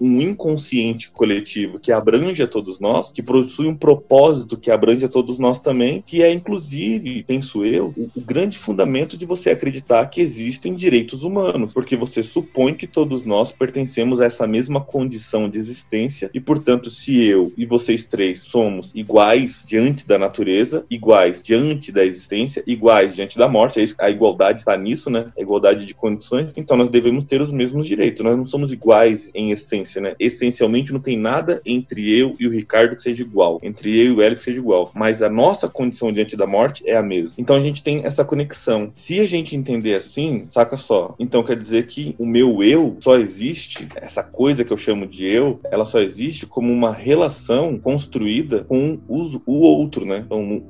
Speaker 3: um inconsciente coletivo que abrange a todos nós, que possui um propósito que abrange a todos nós também, que é inclusive, penso eu, o, o grande fundamento de você acreditar que existem direitos humanos, porque você supõe que todos nós pertencemos a essa mesma condição de existência e, portanto, se eu e vocês três somos iguais diante da natureza, iguais diante da existência, iguais diante da morte, a igualdade está nisso, né? A igualdade de condições, então nós devemos ter os mesmos direitos. Nós não somos iguais em essência, né? Essencialmente não tem nada entre eu e o Ricardo que seja igual, entre eu e o Hélio que seja igual, mas a nossa condição diante da morte é a mesma. Então a gente tem essa conexão. Se a gente entender assim, saca só, então quer dizer que o meu eu só existe, essa coisa que eu chamo de eu, ela só existe como uma relação construída com o outro, né? Então,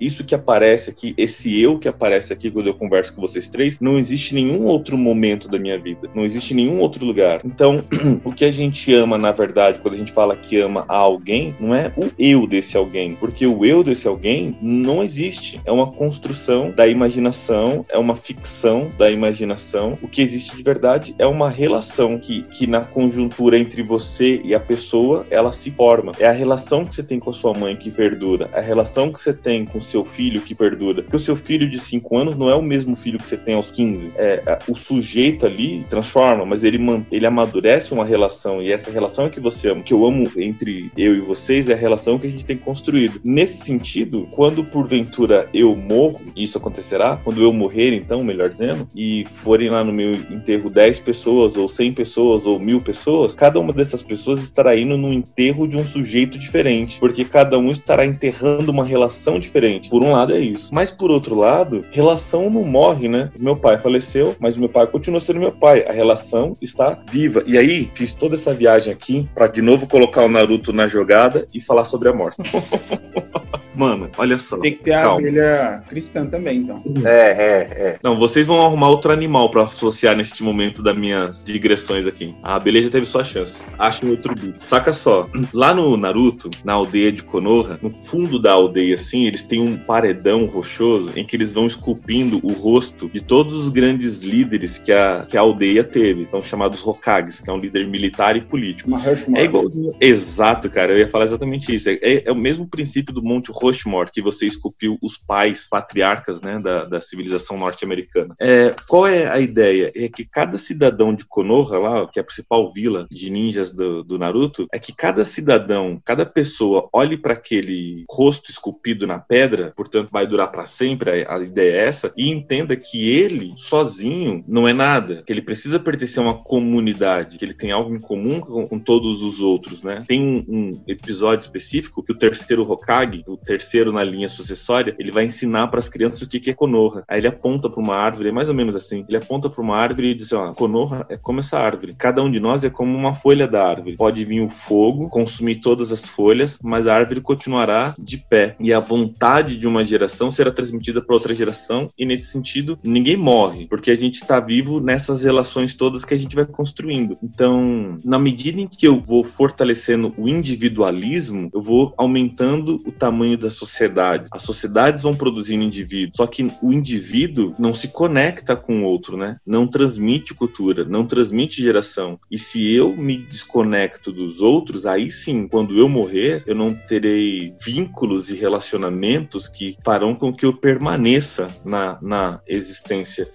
Speaker 3: isso que aparece aqui, esse eu que aparece aqui quando eu converso com vocês três, não existe nenhum outro momento da minha vida, não existe nenhum outro lugar. Então, o que a gente ama, na verdade, quando a gente fala que ama a alguém, não é o eu desse alguém, porque o eu desse alguém não existe. É uma construção da imaginação, é uma ficção da imaginação. O que existe de verdade é uma relação que, que na conjuntura conjuntura entre você e a pessoa, ela se forma. É a relação que você tem com a sua mãe que perdura, é a relação que você tem com o seu filho que perdura. Porque o seu filho de 5 anos não é o mesmo filho que você tem aos 15. É, é, o sujeito ali transforma, mas ele, ele amadurece uma relação, e essa relação é que você ama. O que eu amo entre eu e vocês é a relação que a gente tem construído. Nesse sentido, quando porventura eu morro, e isso acontecerá, quando eu morrer, então, melhor dizendo, e forem lá no meu enterro 10 pessoas, ou 100 pessoas, ou mil pessoas, cada uma dessas pessoas estará indo no enterro de um sujeito diferente, porque cada um estará enterrando uma relação diferente. Por um lado é isso. Mas por outro lado, relação não morre, né? Meu pai faleceu, mas meu pai continua sendo meu pai. A relação está viva. E aí, fiz toda essa viagem aqui para de novo colocar o Naruto na jogada e falar sobre a morte. Mano, olha só.
Speaker 8: Tem que ter a
Speaker 3: calma.
Speaker 8: abelha cristã também, então.
Speaker 7: É, é, é.
Speaker 3: Não, vocês vão arrumar outro animal pra associar neste momento das minhas digressões aqui. A abelha já teve sua chance. Achem outro bicho. Saca só, lá no Naruto, na aldeia de Konoha, no fundo da aldeia, assim, eles têm um paredão rochoso em que eles vão esculpindo o rosto de todos os grandes líderes que a, que a aldeia teve. São chamados Hokages, que é um líder militar e político.
Speaker 8: Uma Rushmore.
Speaker 3: É igualzinho. Exato, cara. Eu ia falar exatamente isso. É, é- é o mesmo princípio do Monte Rushmore, que você esculpiu os pais patriarcas né, da, da civilização norte-americana. É, qual é a ideia? É que cada cidadão de Konoha, lá, que é a principal vila de ninjas do, do Naruto, é que cada cidadão, cada pessoa olhe para aquele rosto esculpido na pedra, portanto vai durar para sempre, a, a ideia é essa, e entenda que ele, sozinho, não é nada, que ele precisa pertencer a uma comunidade, que ele tem algo em comum com, com todos os outros, né? Tem um, um episódio específico que o terceiro Hokage, o terceiro na linha sucessória, ele vai ensinar para as crianças o que é Konoha. Aí ele aponta para uma árvore, é mais ou menos assim, ele aponta para uma árvore e diz, ó, Konoha é como essa árvore. Cada um de nós é como uma folha da árvore. Pode vir o fogo, consumir todas as folhas, mas a árvore continuará de pé. E a vontade de uma geração será transmitida para outra geração e nesse sentido, ninguém morre, porque a gente está vivo nessas relações todas que a gente vai construindo. Então, na medida em que eu vou fortalecendo o individualismo, eu vou aumentando o tamanho da sociedade. As sociedades vão produzindo indivíduos, só que o indivíduo não se conecta com o outro, né? Não transmite cultura, não transmite geração. E se eu me desconecto dos outros, aí sim, quando eu morrer, eu não terei vínculos e relacionamentos que farão com que eu permaneça na, na existência.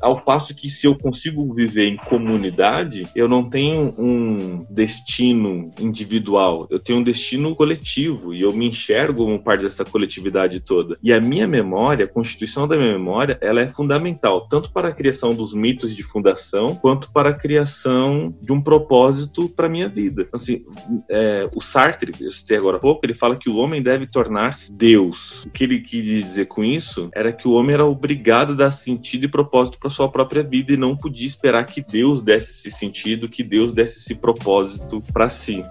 Speaker 3: Ao passo que se eu consigo viver em comunidade, eu não tenho um destino individual, eu tenho um destino coletivo e eu me enxergo como parte dessa coletividade toda. E a minha memória, a constituição da minha memória, ela é fundamental, tanto para a criação dos mitos de fundação, quanto para a criação de um propósito para minha vida. Assim, é, o Sartre, eu citei agora há pouco, ele fala que o homem deve tornar-se Deus. O que ele quis dizer com isso era que o homem era obrigado a dar sentido e propósito para sua própria vida e não podia esperar que Deus desse esse sentido, que Deus desse esse propósito para si.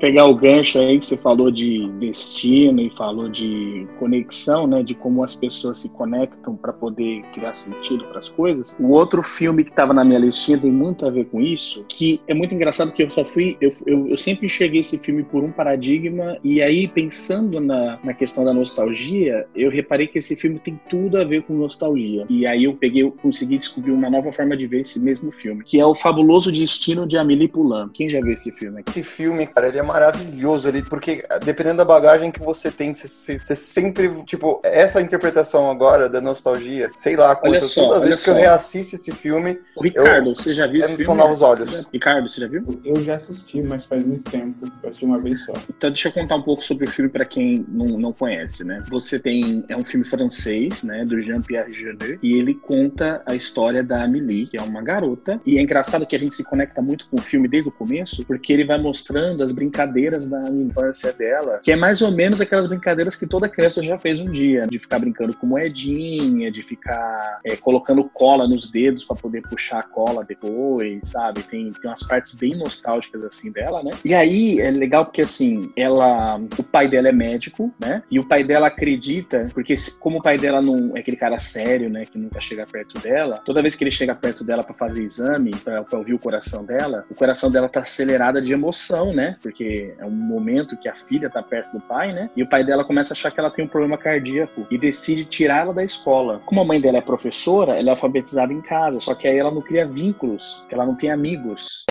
Speaker 6: Pegar o gancho aí que você falou de destino e falou de conexão, né, de como as pessoas se conectam para poder criar sentido para as coisas. O outro filme que estava na minha listinha tem muito a ver com isso, que é muito engraçado que eu só fui, eu, eu, eu sempre enxerguei esse filme por um paradigma e aí pensando na, na questão da nostalgia, eu reparei que esse filme tem tudo a ver com nostalgia. E aí eu peguei, eu consegui descobrir uma nova forma de ver esse mesmo filme, que é o Fabuloso Destino de Amélie Poulain. Quem já viu esse filme?
Speaker 7: Esse filme, cara, ele é maravilhoso ali, porque dependendo da bagagem que você tem, você, você- você sempre, tipo, essa interpretação agora da nostalgia, sei lá, quanto,
Speaker 6: só,
Speaker 7: toda vez que eu
Speaker 6: só.
Speaker 7: reassisto esse filme,
Speaker 6: O Ricardo,
Speaker 7: eu-
Speaker 6: você já viu
Speaker 7: é,
Speaker 6: esse filme?
Speaker 7: são novos olhos.
Speaker 6: Ricardo, você já viu?
Speaker 8: Eu já assisti, mas faz muito tempo. Eu assisti uma vez só.
Speaker 6: Então, deixa eu contar um pouco sobre o filme para quem não, não conhece, né? Você tem. É um filme francês, né? Do Jean-Pierre Jeunet. E ele conta a história da Amélie, que é uma garota. E é engraçado que a gente se conecta muito com o filme desde o começo, porque ele vai mostrando as brincadeiras da infância dela, que é mais ou menos aquelas brincadeiras que toda criança já fez um dia, de ficar brincando com moedinha, de ficar é, colocando cola nos dedos para poder puxar a cola depois, sabe? Tem, tem umas partes bem nostálgicas assim dela, né? E aí é legal porque assim, ela, o pai dela é médico, né? E o pai dela acredita, porque como o pai dela não é aquele cara sério, né, que nunca chega perto dela, toda vez que ele chega perto dela para fazer exame, para ouvir o coração dela, o coração dela tá acelerada de emoção, né? Porque é um momento que a filha tá perto do pai, né? E o pai dela começa a achar que ela tem um problema cardíaco e decide tirá-la da escola. Como a mãe dela é professora, ela é alfabetizada em casa, só que aí ela não cria vínculos, ela não tem amigos.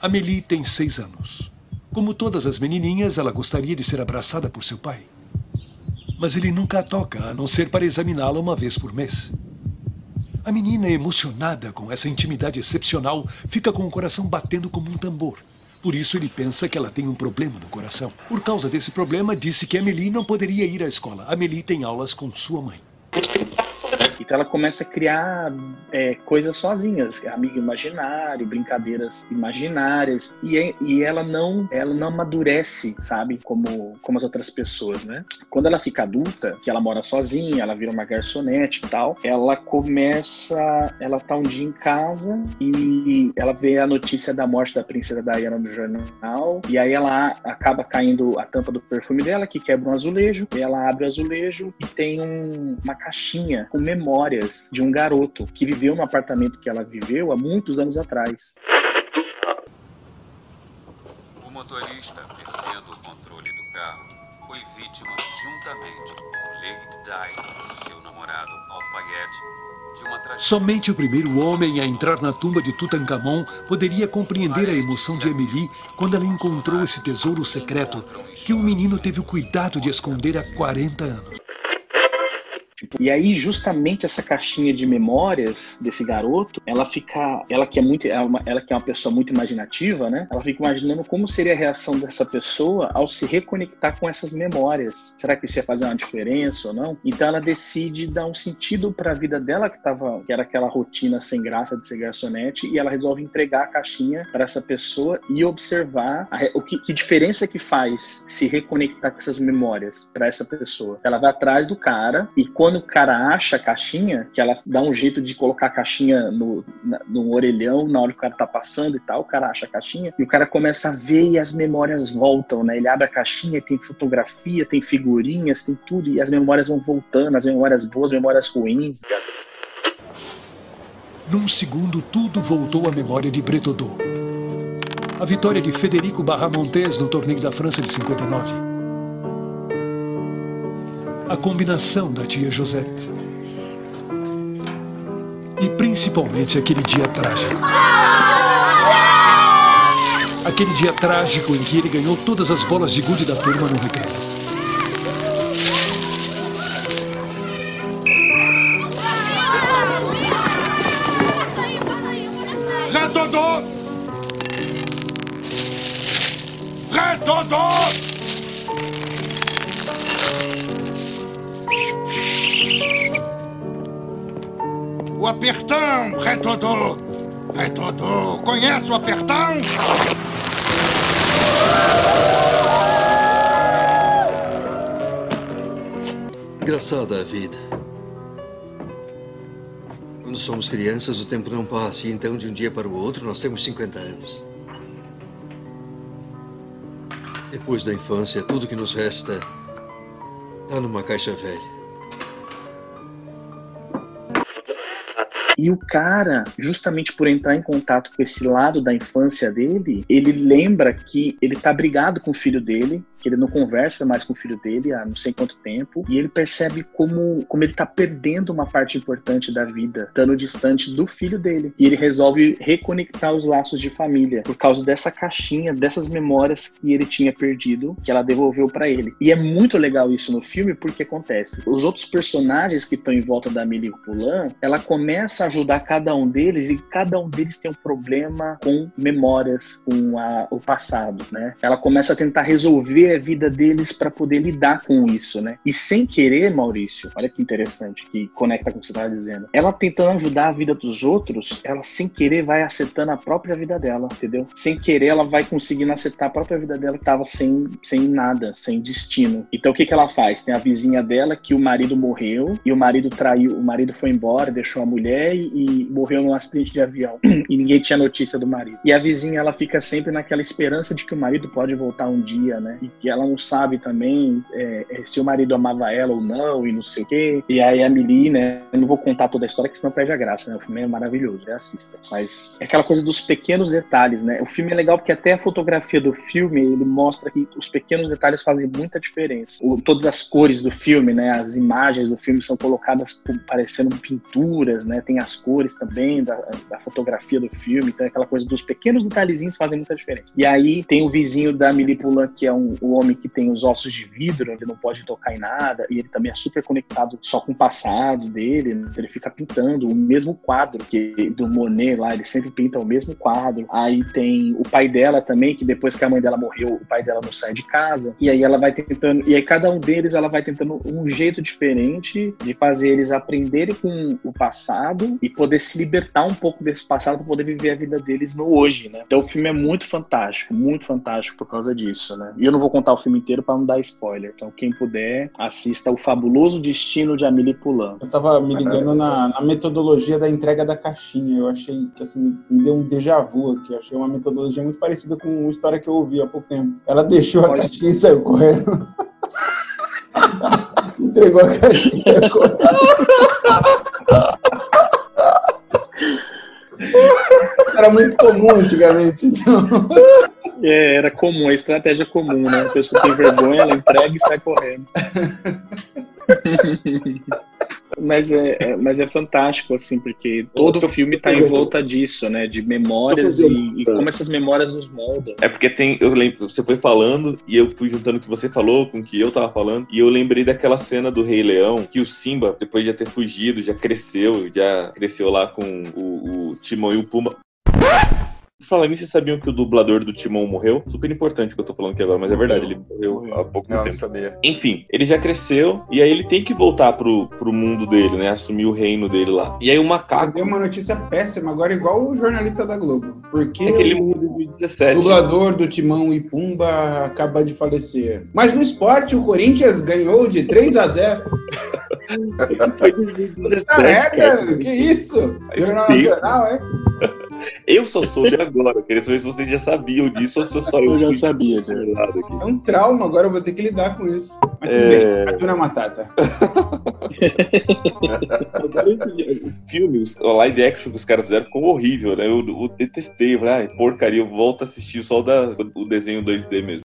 Speaker 12: Amélie tem seis anos. Como todas as menininhas, ela gostaria de ser abraçada por seu pai. Mas ele nunca a toca, a não ser para examiná-la uma vez por mês. A menina, emocionada com essa intimidade excepcional, fica com o coração batendo como um tambor. Por isso ele pensa que ela tem um problema no coração. Por causa desse problema, disse que Amélie não poderia ir à escola. Amélie tem aulas com sua mãe.
Speaker 6: Então ela começa a criar é, coisas sozinhas, amigo imaginário, brincadeiras imaginárias, e, é, e ela não ela não amadurece, sabe, como, como as outras pessoas, né? Quando ela fica adulta, que ela mora sozinha, ela vira uma garçonete e tal, ela começa, ela tá um dia em casa e ela vê a notícia da morte da princesa Diana no jornal, e aí ela acaba caindo a tampa do perfume dela, que quebra um azulejo, ela abre o azulejo e tem um, uma caixinha com memórias de um garoto que viveu no apartamento que ela viveu há muitos anos atrás.
Speaker 13: O motorista, perdendo o controle do carro, foi vítima juntamente com Lady Di e seu namorado Alfayette de uma tragédia.
Speaker 12: Somente o primeiro homem a entrar na tumba de Tutankhamon poderia compreender a emoção de Emily quando ela encontrou esse tesouro secreto que o menino teve o cuidado de esconder há 40 anos.
Speaker 6: E aí, justamente essa caixinha de memórias desse garoto, ela fica, ela que é muito, ela, ela que é uma pessoa muito imaginativa, né? Ela fica imaginando como seria a reação dessa pessoa ao se reconectar com essas memórias. Será que isso ia fazer uma diferença ou não? Então ela decide dar um sentido para a vida dela que tava, que era aquela rotina sem graça de ser garçonete, e ela resolve entregar a caixinha para essa pessoa e observar a, o que, que diferença que faz se reconectar com essas memórias para essa pessoa. Ela vai atrás do cara e quando o cara acha a caixinha, que ela dá um jeito de colocar a caixinha no, no orelhão na hora que o cara tá passando e tal, o cara acha a caixinha e o cara começa a ver e as memórias voltam, né? Ele abre a caixinha tem fotografia, tem figurinhas, tem tudo e as memórias vão voltando, as memórias boas, as memórias ruins.
Speaker 12: Num segundo, tudo voltou à memória de Bretodô. A vitória de Federico Barramontes no torneio da França de 59 a combinação da tia Josette. E principalmente aquele dia trágico. Aquele dia trágico em que ele ganhou todas as bolas de gude da turma no recreio.
Speaker 14: Apertão, Retodô! Retodô, conhece o apertão?
Speaker 15: Engraçada a vida. Quando somos crianças, o tempo não passa, e então, de um dia para o outro, nós temos 50 anos. Depois da infância, tudo que nos resta está numa caixa velha.
Speaker 6: E o cara, justamente por entrar em contato com esse lado da infância dele, ele lembra que ele tá brigado com o filho dele, que ele não conversa mais com o filho dele há não sei quanto tempo, e ele percebe como, como ele tá perdendo uma parte importante da vida, estando distante do filho dele. E ele resolve reconectar os laços de família por causa dessa caixinha, dessas memórias que ele tinha perdido, que ela devolveu para ele. E é muito legal isso no filme porque acontece. Os outros personagens que estão em volta da Amélie Poulain, ela começa a ajudar cada um deles e cada um deles tem um problema com memórias, com a, o passado, né? Ela começa a tentar resolver a vida deles para poder lidar com isso, né? E sem querer, Maurício, olha que interessante, que conecta com o que você estava dizendo. Ela tentando ajudar a vida dos outros, ela sem querer vai acertando a própria vida dela, entendeu? Sem querer, ela vai conseguindo acertar a própria vida dela que tava sem, sem nada, sem destino. Então o que que ela faz? Tem a vizinha dela que o marido morreu e o marido traiu, o marido foi embora, deixou a mulher e, e morreu num acidente de avião e ninguém tinha notícia do marido. E a vizinha ela fica sempre naquela esperança de que o marido pode voltar um dia, né? E que ela não sabe também é, é, se o marido amava ela ou não e não sei o quê. E aí a Millie, né? Eu não vou contar toda a história que senão perde a graça, né? O filme é maravilhoso, é assista. Mas é aquela coisa dos pequenos detalhes, né? O filme é legal porque até a fotografia do filme ele mostra que os pequenos detalhes fazem muita diferença. O, todas as cores do filme, né? As imagens do filme são colocadas parecendo pinturas, né? Tem as cores também da, da fotografia do filme, então é aquela coisa dos pequenos detalhezinhos fazem muita diferença. E aí tem o vizinho da Millie Poulain, que é um, o o homem que tem os ossos de vidro, ele não pode tocar em nada, e ele também é super conectado só com o passado dele, né? ele fica pintando o mesmo quadro que do Monet lá, ele sempre pinta o mesmo quadro. Aí tem o pai dela também, que depois que a mãe dela morreu, o pai dela não sai de casa, e aí ela vai tentando, e aí cada um deles ela vai tentando um jeito diferente de fazer eles aprenderem com o passado e poder se libertar um pouco desse passado para poder viver a vida deles no hoje, né? Então o filme é muito fantástico, muito fantástico por causa disso, né? E eu não vou contar o filme inteiro para não dar spoiler. Então quem puder, assista O Fabuloso Destino de Amélie Poulain.
Speaker 8: Eu tava me ligando na, na metodologia da entrega da caixinha. Eu achei que assim, me deu um déjà vu aqui. Eu achei uma metodologia muito parecida com uma história que eu ouvi há pouco tempo. Ela deixou a caixinha e saiu correndo. Entregou a caixinha e saiu correndo. Era muito comum antigamente, então.
Speaker 6: É, era comum, a estratégia comum, né? A pessoa tem vergonha, ela entrega e sai correndo. Mas é, é- mas é fantástico, assim, porque todo o filme tá em volta disso, né? De memórias e, e como essas memórias nos moldam.
Speaker 3: É porque tem, eu lembro, você foi falando e eu fui juntando o que você falou com o que eu tava falando e eu lembrei daquela cena do Rei Leão que o Simba, depois de já ter fugido, já cresceu, já cresceu lá com o, o Timão e o Pumba. Falando nisso, vocês sabiam que o dublador do Timão morreu? Super importante o que eu tô falando aqui agora, mas é verdade, ele morreu há pouco
Speaker 7: Não, não
Speaker 3: tempo.
Speaker 7: sabia.
Speaker 3: Enfim, ele já cresceu e aí ele tem que voltar pro, pro mundo dele, né? Assumir o reino dele lá. E aí o macaco.
Speaker 8: Deu uma notícia péssima, agora igual o jornalista da Globo. Porque
Speaker 3: É que ele
Speaker 8: o
Speaker 3: morreu em 2017.
Speaker 8: dublador do Timão e Pumba acaba de falecer. Mas no esporte, o Corinthians ganhou de 3 a 0
Speaker 3: Foi em 2017,
Speaker 8: Tá merda, que isso? Jornal. Nacional, é?
Speaker 3: Eu só soube agora. Queria saber se vocês já sabiam disso ou se eu só
Speaker 6: Eu já
Speaker 3: fui
Speaker 6: sabia, já.
Speaker 3: lado aqui.
Speaker 8: É um trauma, agora eu vou ter que lidar com isso. Mas tudo
Speaker 3: É.
Speaker 8: bem, Hakuna Matata.
Speaker 3: O filme, o live action que os caras fizeram ficou horrível, né? Eu, eu detestei, eu falei, ai, porcaria, eu volto a assistir só o, da, o desenho 2D mesmo.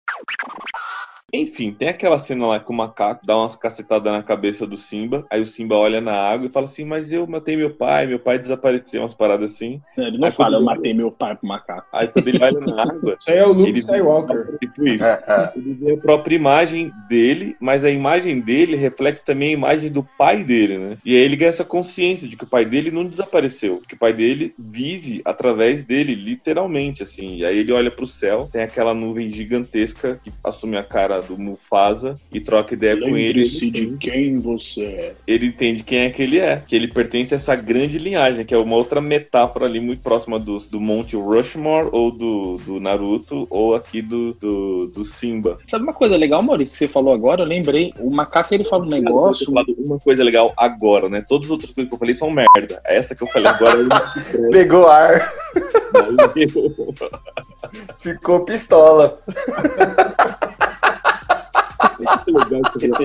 Speaker 3: Enfim, tem aquela cena lá que o macaco dá umas cacetadas na cabeça do Simba, aí o Simba olha na água e fala assim, mas eu matei meu pai, meu pai desapareceu, umas paradas assim.
Speaker 6: Ele não
Speaker 3: Aí
Speaker 6: fala, eu
Speaker 3: ele-
Speaker 6: matei meu pai pro macaco.
Speaker 3: Aí quando ele olha na água,
Speaker 8: Isso aí é o Luke
Speaker 3: Ele-
Speaker 8: Skywalker.
Speaker 3: Tipo isso.
Speaker 7: É,
Speaker 3: Ele vê a própria imagem dele, mas a imagem dele reflete também a imagem do pai dele, né? E aí ele ganha essa consciência de que o pai dele não desapareceu, que o pai dele vive através dele, literalmente, assim. E aí ele olha pro céu, tem aquela nuvem gigantesca que assume a cara do Mufasa e troca ideia com ele.
Speaker 6: Lembre-se de quem você é.
Speaker 3: Ele entende quem é que ele é, que ele pertence a essa grande linhagem, que é uma outra metáfora ali muito próxima do, do Monte Rushmore, ou do, do Naruto, ou aqui do, do, do Simba.
Speaker 6: Sabe uma coisa legal, Maurício, que você falou agora? Eu lembrei. O macaco ele fala um negócio.
Speaker 3: Eu uma coisa legal agora, né? Todas as outras coisas que eu falei são merda. Essa que eu falei agora é
Speaker 7: Pegou ar, ficou pistola.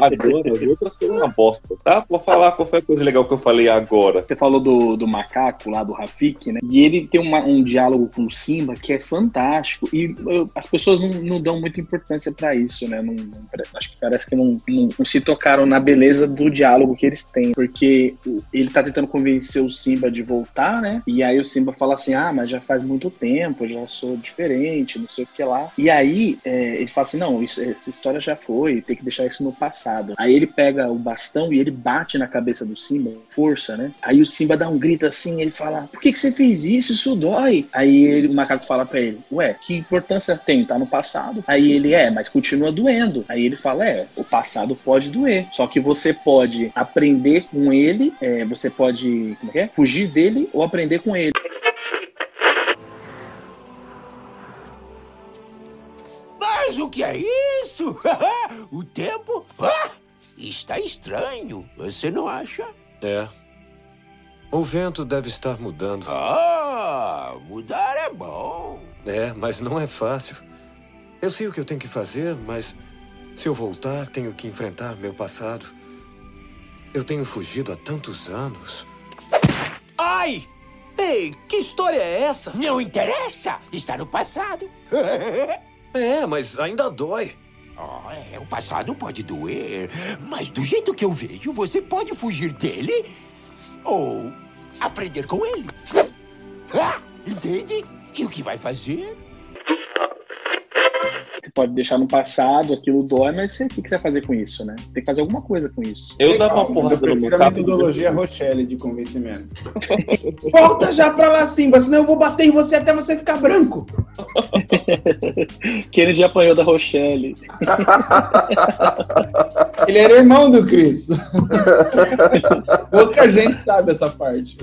Speaker 3: agora, as outras foram uma bosta, tá? Vou falar qual foi a coisa legal que eu falei agora.
Speaker 6: Você falou do, do macaco lá, do Rafik, né? E ele tem uma- um diálogo com o Simba que é fantástico. E eu- as pessoas não, não dão muita importância pra isso, né? Não- não- acho que parece que não, não- se tocaram na beleza do diálogo que eles têm. Porque ele tá tentando convencer o Simba de voltar, né? E aí o Simba fala assim: ah, mas já faz muito tempo, já sou diferente, não sei o que lá. E aí é, ele fala assim: não, isso- essa história já foi, tem que deixar isso no passado. Aí ele pega o bastão e ele bate na cabeça do Simba, força, né? Aí o Simba dá um grito assim, ele fala: por que, que você fez isso? Isso dói. Aí ele- o macaco fala pra ele: ué, que importância tem? Tá no passado. Aí ele é, mas continua doendo. Aí ele fala: é, o passado pode doer. Só que você pode aprender com ele, é, você pode como é é? fugir dele ou aprender com ele.
Speaker 16: Mas o que é isso? o tempo ah, está estranho, você não acha?
Speaker 17: É. O vento deve estar mudando.
Speaker 16: Ah, mudar é bom.
Speaker 17: É, mas não é fácil. Eu sei o que eu tenho que fazer, mas se eu voltar, tenho que enfrentar meu passado. Eu tenho fugido há tantos anos.
Speaker 16: Ai! Ei, que história é essa? Não interessa, está no passado.
Speaker 17: É, mas ainda dói.
Speaker 16: Oh, é, o passado pode doer, mas do jeito que eu vejo, você pode fugir dele ou aprender com ele. Ah, entende? E o que vai fazer?
Speaker 6: Você pode deixar no passado, aquilo dói, mas você, o que que você vai fazer com isso, né? Tem que fazer alguma coisa com isso.
Speaker 3: Eu
Speaker 8: Legal,
Speaker 3: dava uma porrada
Speaker 8: eu
Speaker 3: no meu
Speaker 8: prefiro a
Speaker 3: carro.
Speaker 8: metodologia Rochelle de convencimento. Volta já pra lá, Simba, senão eu vou bater em você até você ficar branco.
Speaker 6: Kennedy apanhou da Rochelle.
Speaker 8: Ele era irmão do Chris. Pouca gente sabe essa parte.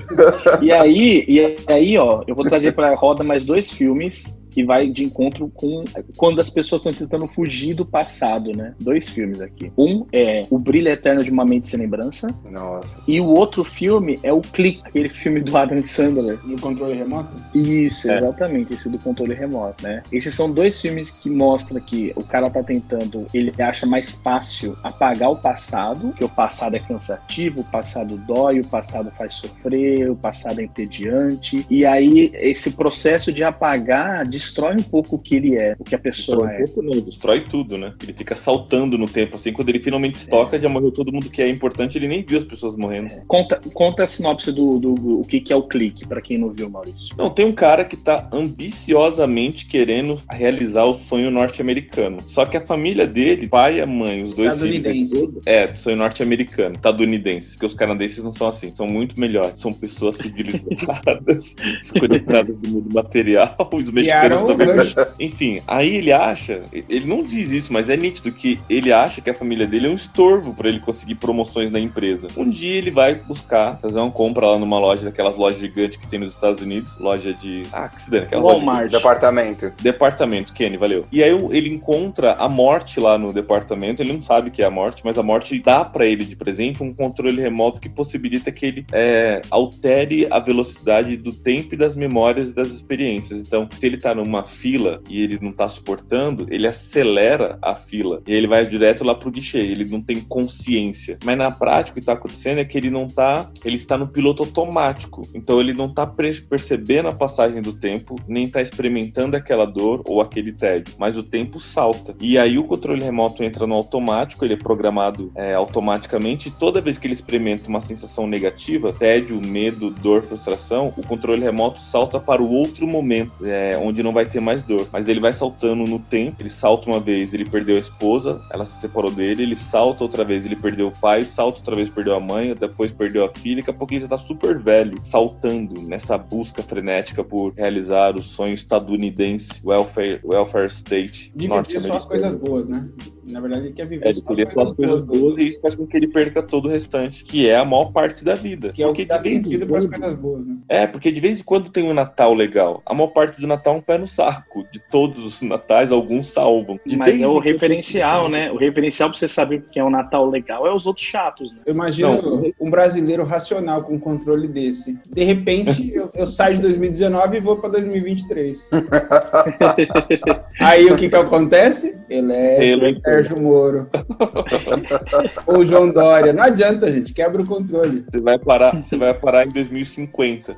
Speaker 6: E aí, e aí, ó, eu vou trazer pra roda mais dois filmes que vai de encontro com quando as pessoas estão tentando fugir do passado, né? Dois filmes aqui. Um é O Brilho Eterno de uma Mente Sem Lembrança.
Speaker 7: Nossa.
Speaker 6: E o outro filme é o Clique, aquele filme do Adam Sandler.
Speaker 8: No controle remoto?
Speaker 6: Isso,
Speaker 3: É.
Speaker 6: exatamente, esse do controle remoto, né? Esses são dois filmes que mostram que o cara tá tentando, ele acha mais fácil apagar o passado, que o passado é cansativo, o passado dói, o passado faz sofrer, o passado é entediante. E aí esse processo de apagar destrói um pouco o que ele é, o que a pessoa
Speaker 3: Destrói
Speaker 6: é.
Speaker 3: um pouco, não, destrói tudo, né? Ele fica saltando no tempo, assim, quando ele finalmente se toca, já morreu todo mundo que é importante, ele nem viu as pessoas morrendo.
Speaker 6: Conta, conta a sinopse do, do, do- o que, que é o clique, pra quem não viu, Maurício.
Speaker 3: Não, tem um cara que tá ambiciosamente querendo realizar o sonho norte-americano. Só que a família dele, pai e a mãe, os dois filhos.
Speaker 8: Estadunidense.
Speaker 3: É, sonho norte-americano, estadunidense. Porque os canadenses não são assim, são muito melhores. São pessoas civilizadas, desconectadas do mundo material, os mexicanos
Speaker 8: Criaram o
Speaker 3: também.
Speaker 8: Rush.
Speaker 3: Enfim, aí ele acha, ele não diz isso, mas é nítido que ele acha que a família dele é um estorvo pra ele conseguir promoções na empresa. Um dia ele vai buscar, fazer uma compra lá numa loja, daquelas lojas gigantes que tem nos Estados Unidos, loja de. Ah, que se dane, aquela loja
Speaker 6: Walmart.
Speaker 7: Departamento.
Speaker 3: Departamento, Kenny, valeu. E aí ele encontra a morte lá no departamento, ele não sabe que é a morte, mas a morte dá pra ele de presente um controle remoto que possibilita que ele é, altere a velocidade do tempo e das memórias e das experiências. Então, se ele tá numa fila e ele não tá suportando, ele acelera a fila e ele vai direto lá pro guichê, ele não tem consciência. Mas na prática o que tá acontecendo é que ele não tá, ele está no piloto automático. Então ele não tá pre- percebendo a passagem do tempo, nem tá experimentando aquela dor ou aquele tédio, mas o tempo salta. E aí o controle remoto entra no automático, ele é programado é, automaticamente, e toda vez que ele experimenta uma sensação negativa, tédio, medo, dor, frustração, o controle remoto salta para o outro momento, é, onde não vai ter mais dor. Mas ele vai saltando no tempo, ele salta uma vez, ele perdeu a esposa, ela se separou dele, ele salta outra vez, ele perdeu o pai, salta outra vez, perdeu a mãe, depois perdeu a filha, daqui a pouco ele já tá super velho, saltando nessa busca frenética por realizar o sonho estadunidense, welfare, welfare state
Speaker 8: que só as coisas boas, né? Na verdade, ele quer viver
Speaker 3: É, ele queria só as coisas boas e isso faz com que ele perca todo o restante, que é a maior parte da vida.
Speaker 8: Que é o que dá
Speaker 3: de
Speaker 8: sentido para as coisas boas, né?
Speaker 3: é, porque de vez em quando tem um Natal legal. A maior parte do Natal é um pé no saco. De todos os natais, alguns salvam. De
Speaker 6: Mas é o referencial, né? O referencial pra você saber o que é um Natal legal é os outros chatos, né?
Speaker 8: Eu imagino
Speaker 3: Não.
Speaker 8: um brasileiro racional com um controle desse. De repente, eu, eu saio de 2019 e vou para 2023. Aí o que que acontece? Ele é
Speaker 3: Ele-
Speaker 8: Sérgio Moro. Ou João Dória. Não adianta, gente. Quebra o controle.
Speaker 3: Você vai parar, você vai parar em 2050.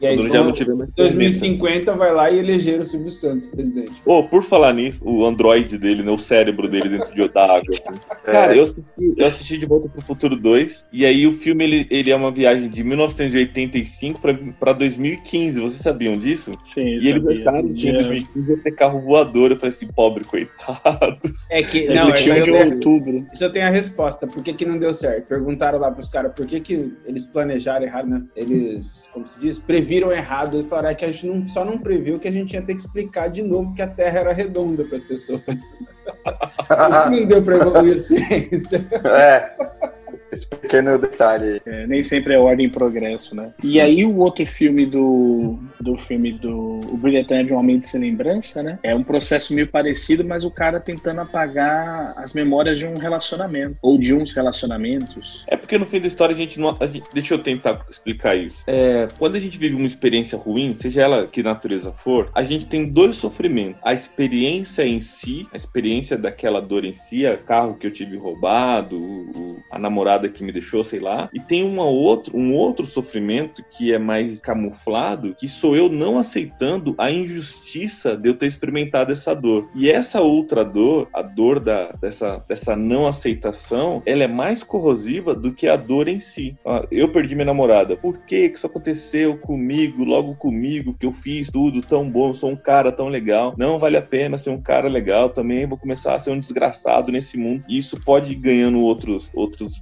Speaker 8: E aí, então,
Speaker 3: já não tiver mais
Speaker 8: 2050 vai lá e eleger o Silvio Santos presidente.
Speaker 3: Ô, por falar nisso, o Android dele, né? O cérebro dele dentro de da água. assim. Cara, eu assisti, eu assisti De Volta pro Futuro 2, e aí o filme ele, ele é uma viagem de 1985 pra, pra 2015. Vocês sabiam disso?
Speaker 6: Sim,
Speaker 3: E eles
Speaker 6: sabia.
Speaker 3: acharam que em
Speaker 6: Dia-
Speaker 3: 2015 ia ter carro voador. Eu falei assim, pobre coitado.
Speaker 8: É que,
Speaker 6: Ele
Speaker 8: não,
Speaker 6: tinha
Speaker 8: essa
Speaker 6: de outubro.
Speaker 8: Isso eu tenho a resposta. Por que, que não deu certo? Perguntaram lá pros caras por que, que eles planejaram errado, né? Eles, como se diz, previram errado. Eles falaram "É que a gente não, só não previu que a gente ia ter que explicar de novo que a Terra era redonda para as pessoas. Isso não deu para evoluir a ciência.
Speaker 7: É. Esse pequeno detalhe.
Speaker 6: É, nem sempre é ordem e progresso, né? E aí o outro filme do, do filme do O Brilho Eterno de uma Mente Sem Lembrança, né? É um processo meio parecido, mas o cara tentando apagar as memórias de um relacionamento. Ou de uns relacionamentos.
Speaker 3: É porque no fim da história a gente não. a gente- deixa eu tentar explicar isso. É, quando a gente vive uma experiência ruim, seja ela que natureza for, a gente tem dois sofrimentos. A experiência em si, a experiência daquela dor em si, o carro que eu tive roubado, o- o- a namorada que me deixou, sei lá. E tem uma outro, um outro sofrimento que é mais camuflado, que sou eu não aceitando a injustiça de eu ter experimentado essa dor. E essa outra dor, a dor da, dessa, dessa não aceitação, ela é mais corrosiva do que a dor em si. Ah, Eu perdi minha namorada. Por que que isso aconteceu comigo, logo comigo, que eu fiz tudo tão bom, eu sou um cara tão legal. Não vale a pena ser um cara legal também, vou começar a ser um desgraçado nesse mundo. E isso pode ir ganhando outros, outros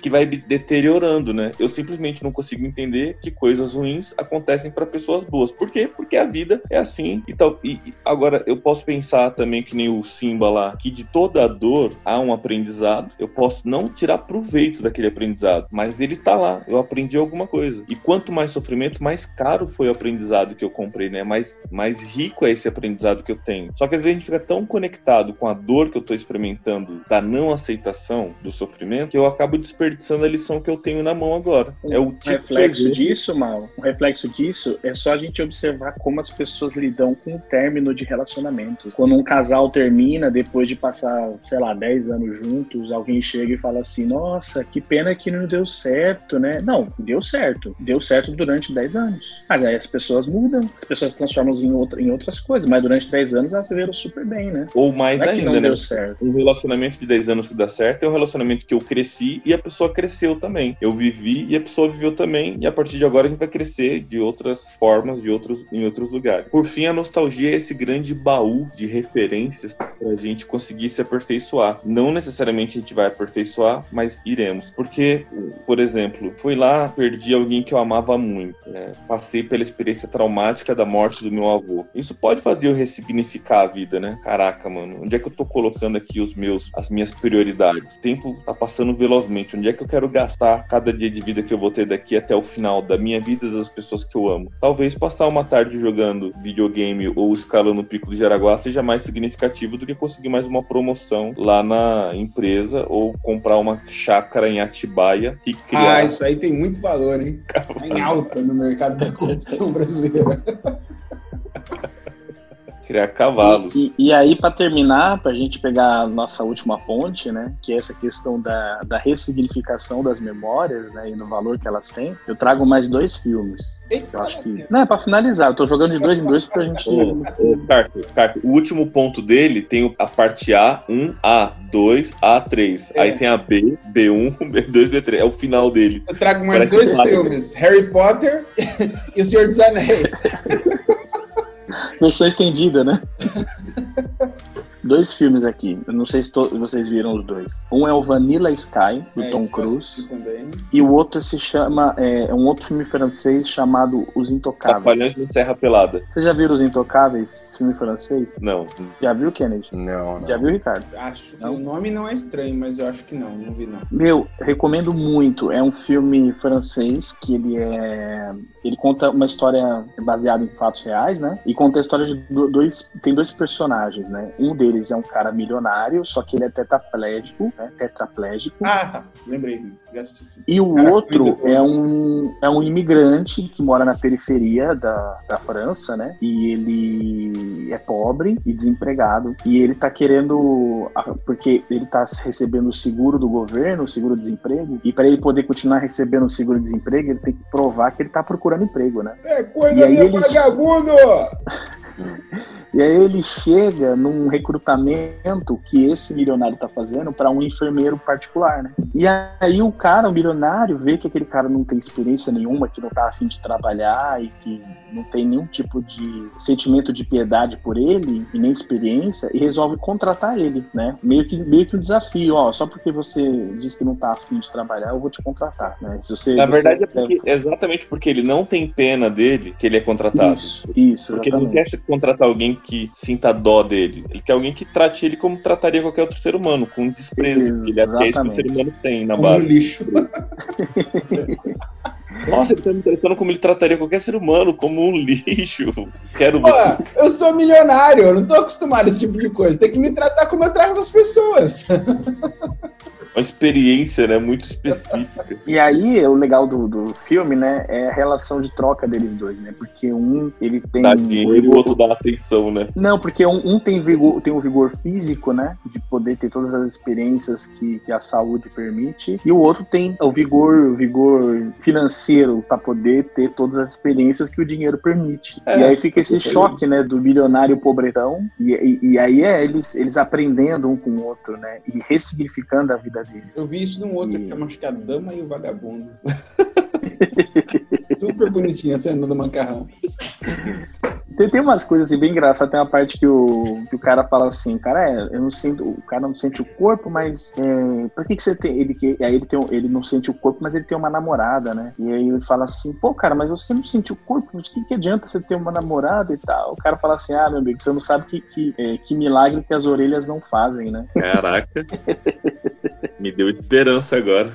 Speaker 3: que vai deteriorando, né? Eu simplesmente não consigo entender que coisas ruins acontecem para pessoas boas. Por quê? Porque a vida é assim e tal. E agora eu posso pensar também que nem o Simba lá, que de toda dor há um aprendizado. Eu posso não tirar proveito daquele aprendizado, mas ele está lá. Eu aprendi alguma coisa. E quanto mais sofrimento, mais caro foi o aprendizado que eu comprei, né? Mais, mais rico é esse aprendizado que eu tenho. Só que às vezes a gente fica tão conectado com a dor que eu tô experimentando, da não aceitação do sofrimento, que eu acabo desperdiçando a lição que eu tenho na mão agora. É o
Speaker 6: Um
Speaker 3: tipo
Speaker 6: reflexo
Speaker 3: de
Speaker 6: disso, Mal, um reflexo disso é só a gente observar como as pessoas lidam com o término de relacionamentos. Quando um casal termina, depois de passar, sei lá, 10 anos juntos, alguém chega e fala assim: Nossa, que pena que não deu certo, né? Não, deu certo. Deu certo durante 10 anos. Mas aí as pessoas mudam, as pessoas se transformam em, outra, em outras coisas, mas durante 10 anos elas viveram super bem, né?
Speaker 3: Ou mais
Speaker 6: Não é
Speaker 3: ainda,
Speaker 6: não
Speaker 3: né?
Speaker 6: deu certo.
Speaker 3: Um relacionamento de 10 anos que dá certo é um relacionamento que eu cresci e a pessoa cresceu também. Eu vivi e a pessoa viveu também, e a partir de agora a gente vai crescer de outras formas, de outros, em outros lugares. Por fim, a nostalgia é esse grande baú de referências pra gente conseguir se aperfeiçoar. Não necessariamente a gente vai aperfeiçoar, mas iremos. Porque, por exemplo, fui lá, perdi alguém que eu amava muito. né? Passei pela experiência traumática da morte do meu avô. Isso pode fazer eu ressignificar a vida, né? Caraca, mano, onde é que eu tô colocando aqui os meus, as minhas prioridades? O tempo tá passando velozmente. Onde é que eu quero gastar cada dia de vida que eu vou ter daqui até o final da minha vida das pessoas que eu amo? Talvez passar uma tarde jogando videogame ou escalando o pico do Jaraguá seja mais significativo do que conseguir mais uma promoção lá na empresa ou comprar uma chácara em Atibaia e criar.
Speaker 8: Ah, isso aí tem muito valor, hein? Tá em alta no mercado da corrupção brasileira.
Speaker 3: criar cavalos.
Speaker 6: E, e aí, para terminar, para a gente pegar a nossa última ponte, né, que é essa questão da, da ressignificação das memórias, né, e no valor que elas têm, eu trago mais dois filmes. eu acho que. Não, é para finalizar, eu tô jogando de dois em dois pra gente.
Speaker 3: Ô, ô, Carter, Carter, o último ponto dele tem a parte A, 1, A, 2, A3.
Speaker 8: É.
Speaker 3: Aí tem a B, B1, B2, B3. É o final dele.
Speaker 8: Eu trago mais
Speaker 3: Parece
Speaker 8: dois filmes: Harry Potter e O Senhor dos Anéis.
Speaker 6: Versão estendida, né? Dois filmes aqui. Eu não sei se to- vocês viram os dois. Um é o Vanilla Sky, do
Speaker 8: É,
Speaker 6: Tom Cruise. E o outro se chama. É, é um outro filme francês chamado Os Intocáveis.
Speaker 3: Trapalhões em Terra Pelada.
Speaker 6: Vocês já viram Os Intocáveis? Filme francês?
Speaker 3: Não.
Speaker 6: Já viu, Kennedy?
Speaker 7: Não,
Speaker 6: Já viu, Ricardo?
Speaker 8: Acho que o nome não é estranho, mas eu acho que não, não vi não.
Speaker 6: Meu, recomendo muito. É um filme francês que ele é. Ele conta uma história baseada em fatos reais, né? E conta a história de do- dois. Tem dois personagens, né? Um deles é um cara milionário, só que ele é tetraplégico, né? Tetraplégico.
Speaker 8: Ah, tá. Lembrei.
Speaker 6: E o
Speaker 8: Cara,
Speaker 6: outro é um, é um imigrante que mora na periferia da, da França, né? E ele é pobre e desempregado. E ele tá querendo. Porque ele tá recebendo o seguro do governo, o seguro-desemprego. E para ele poder continuar recebendo o seguro-desemprego, ele tem que provar que ele tá procurando emprego, né?
Speaker 8: É coisa
Speaker 6: E aí
Speaker 8: de
Speaker 6: ele-
Speaker 8: vagabundo!
Speaker 6: E aí ele chega num recrutamento que esse milionário tá fazendo para um enfermeiro particular, né? E aí o cara, o milionário, vê que aquele cara não tem experiência nenhuma, que não tá afim de trabalhar e que não tem nenhum tipo de sentimento de piedade por ele e nem experiência e resolve contratar ele, né? Meio que meio que um desafio, ó, só porque você diz que não tá afim de trabalhar, eu vou te contratar, né? Se você
Speaker 3: Na
Speaker 6: você-
Speaker 3: verdade, é porque- exatamente porque ele não tem pena dele que ele é contratado.
Speaker 6: Isso, isso,
Speaker 3: Porque ele não
Speaker 6: exatamente.
Speaker 3: quer contratar alguém que sinta dó dele. Ele quer alguém que trate ele como trataria qualquer outro ser humano, com desprezo. que Ele é aquele que o ser humano tem na
Speaker 8: Como um
Speaker 3: base.
Speaker 8: lixo.
Speaker 3: Nossa, ele tá me tratando como ele trataria qualquer ser humano, como um lixo. Quero
Speaker 8: Pô, eu sou milionário, eu não tô acostumado a esse tipo de coisa. Tem que me tratar como eu trato as pessoas.
Speaker 3: Uma experiência, né? Muito específica.
Speaker 6: E aí, o legal do, do filme, né, é a relação de troca deles dois, né? Porque um, ele tem.
Speaker 3: Dá dinheiro e o outro dá atenção, né?
Speaker 6: Não, porque um, um tem, vigor, tem um vigor físico, né? De poder ter todas as experiências que, que a saúde permite. E o outro tem o vigor, o vigor financeiro para poder ter todas as experiências que o dinheiro permite.
Speaker 3: É,
Speaker 6: e aí fica esse choque, né? Do milionário pobretão. E, e, e aí é eles, eles aprendendo um com o outro, né? E ressignificando a vida dele.
Speaker 8: Eu vi isso num outro que chama acho que a Dama e o Vagabundo. Super bonitinho a cena do macarrão.
Speaker 6: Tem, tem umas coisas assim bem engraçadas. Tem uma parte que o, que o cara fala assim, cara, é, eu não sinto, o cara não sente o corpo, mas é, por que, que você tem. Ele, que, aí ele, tem, ele não sente o corpo, mas ele tem uma namorada, né? E aí ele fala assim, pô, cara, mas você não sente o corpo, o que, que adianta você ter uma namorada e tal? O cara fala assim, ah, meu amigo, você não sabe que, que, é, que milagre que as orelhas não fazem, né?
Speaker 3: Caraca. Me deu esperança agora.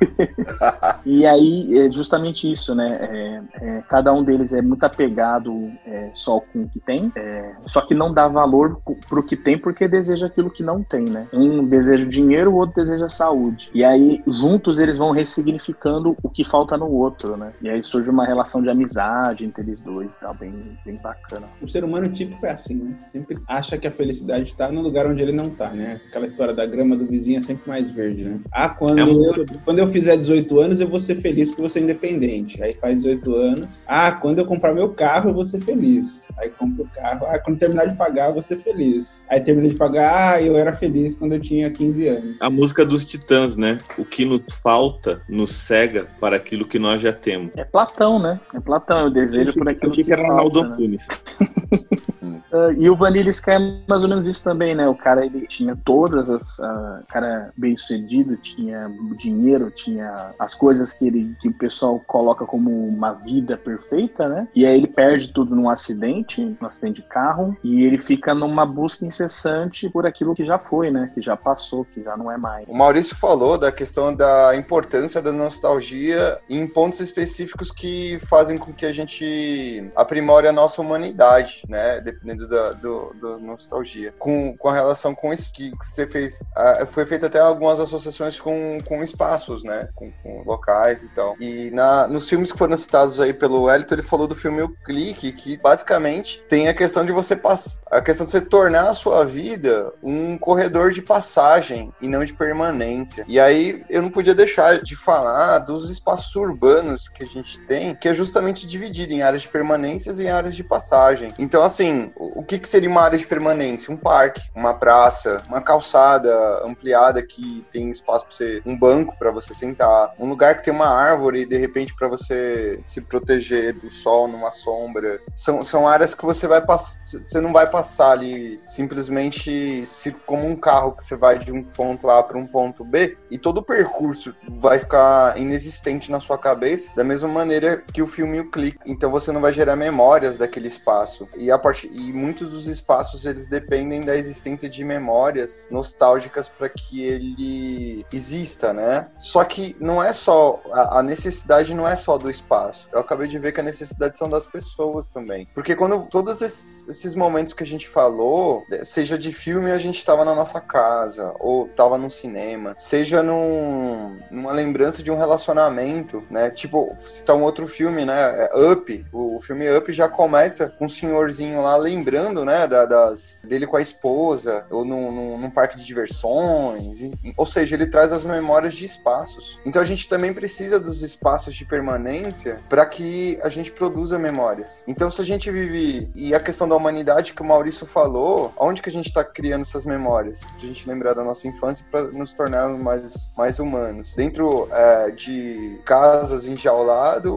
Speaker 6: E aí é justamente isso, né? É, é, cada um deles é muito apegado é, só com o que tem, é, só que não dá valor pro que tem porque deseja aquilo que não tem, né? Um deseja o dinheiro, o outro deseja a saúde. E aí juntos eles vão ressignificando o que falta no outro, né? E aí surge uma relação de amizade entre eles dois e tal, bem, bem bacana.
Speaker 8: O ser humano típico é assim, né? Sempre acha que a felicidade está no lugar onde ele não tá, né? Aquela história da grama do vizinho é sempre mais verde, né? Ah, quando,
Speaker 3: É muito
Speaker 8: eu, quando eu fizer 18 anos, eu vou ser feliz porque eu vou ser independente. Aí faz 18 anos. Ah, quando eu comprar meu carro, eu vou ser feliz. Aí compro o carro. Ah, quando terminar de pagar, eu vou ser feliz. Aí termina de pagar, ah, eu era feliz quando eu tinha 15 anos.
Speaker 3: A música dos Titãs, né? O que nos falta nos cega para aquilo que nós já temos.
Speaker 6: É Platão, né? É Platão, eu desejo por aquilo que,
Speaker 3: que era
Speaker 6: falta,
Speaker 3: Arnaldo
Speaker 6: né? Ah, e o Vanilla Sky é mais ou menos isso também, né? O cara ele tinha todas as. ah, cara bem sucedido, tinha dinheiro, tinha as coisas que, ele, que o pessoal coloca como uma vida perfeita, né? E aí ele perde tudo num acidente, num acidente de carro, e ele fica numa busca incessante por aquilo que já foi, né? Que já passou, que já não é mais.
Speaker 7: O Maurício falou da questão da importância da nostalgia em pontos específicos que fazem com que a gente aprimore a nossa humanidade, né? Dependendo da do, do nostalgia. Com, com a relação com isso que você fez, ah, foi feita até algumas associações com, com espaços, né? Com, com locais e tal. E na, nos filmes que foram citados aí pelo Wellington, ele falou do filme O Clique, que basicamente tem a questão de você passar, a questão de você tornar a sua vida um corredor de passagem e não de permanência. E aí eu não podia deixar de falar dos espaços urbanos que a gente tem, que é justamente dividido em áreas de permanências e áreas de passagem. Então, assim, o que, que seria uma área de permanência? Um parque, uma praça, uma calçada ampliada que tem espaço para você, um banco para você sentar, um lugar que tem uma árvore de repente para você se proteger do sol numa sombra. São, são áreas que você vai você não vai passar ali simplesmente se, como um carro que você vai de um ponto A para um ponto B e todo o percurso vai ficar inexistente na sua cabeça, da mesma maneira que o filme o clique. Então você não vai gerar memórias daquele espaço. E a parte e muitos dos espaços eles dependem da existência de memórias nostálgicas para que ele exista, né? Só que não é só a, necessidade não é só do espaço. Eu acabei de ver que a necessidade são das pessoas também. Porque quando todos esses, momentos que a gente falou, seja de filme a gente estava na nossa casa ou estava no cinema, seja num, numa lembrança de um relacionamento, né? Tipo, citar um outro filme, né? É Up. O, o filme Up já começa com um senhorzinho lá lembrando, né? Da, das, dele com a esposa, ou num, num, num parque de diversões. e- ou seja, ele traz as memórias de espaços. Então a gente também precisa dos espaços de permanência para que a gente produza memórias. Então, se a gente vive. E a questão da humanidade que o Maurício falou, onde que a gente está criando essas memórias? Pra gente lembrar da nossa infância para nos tornar mais, mais humanos. Dentro é, de casas enjauladas,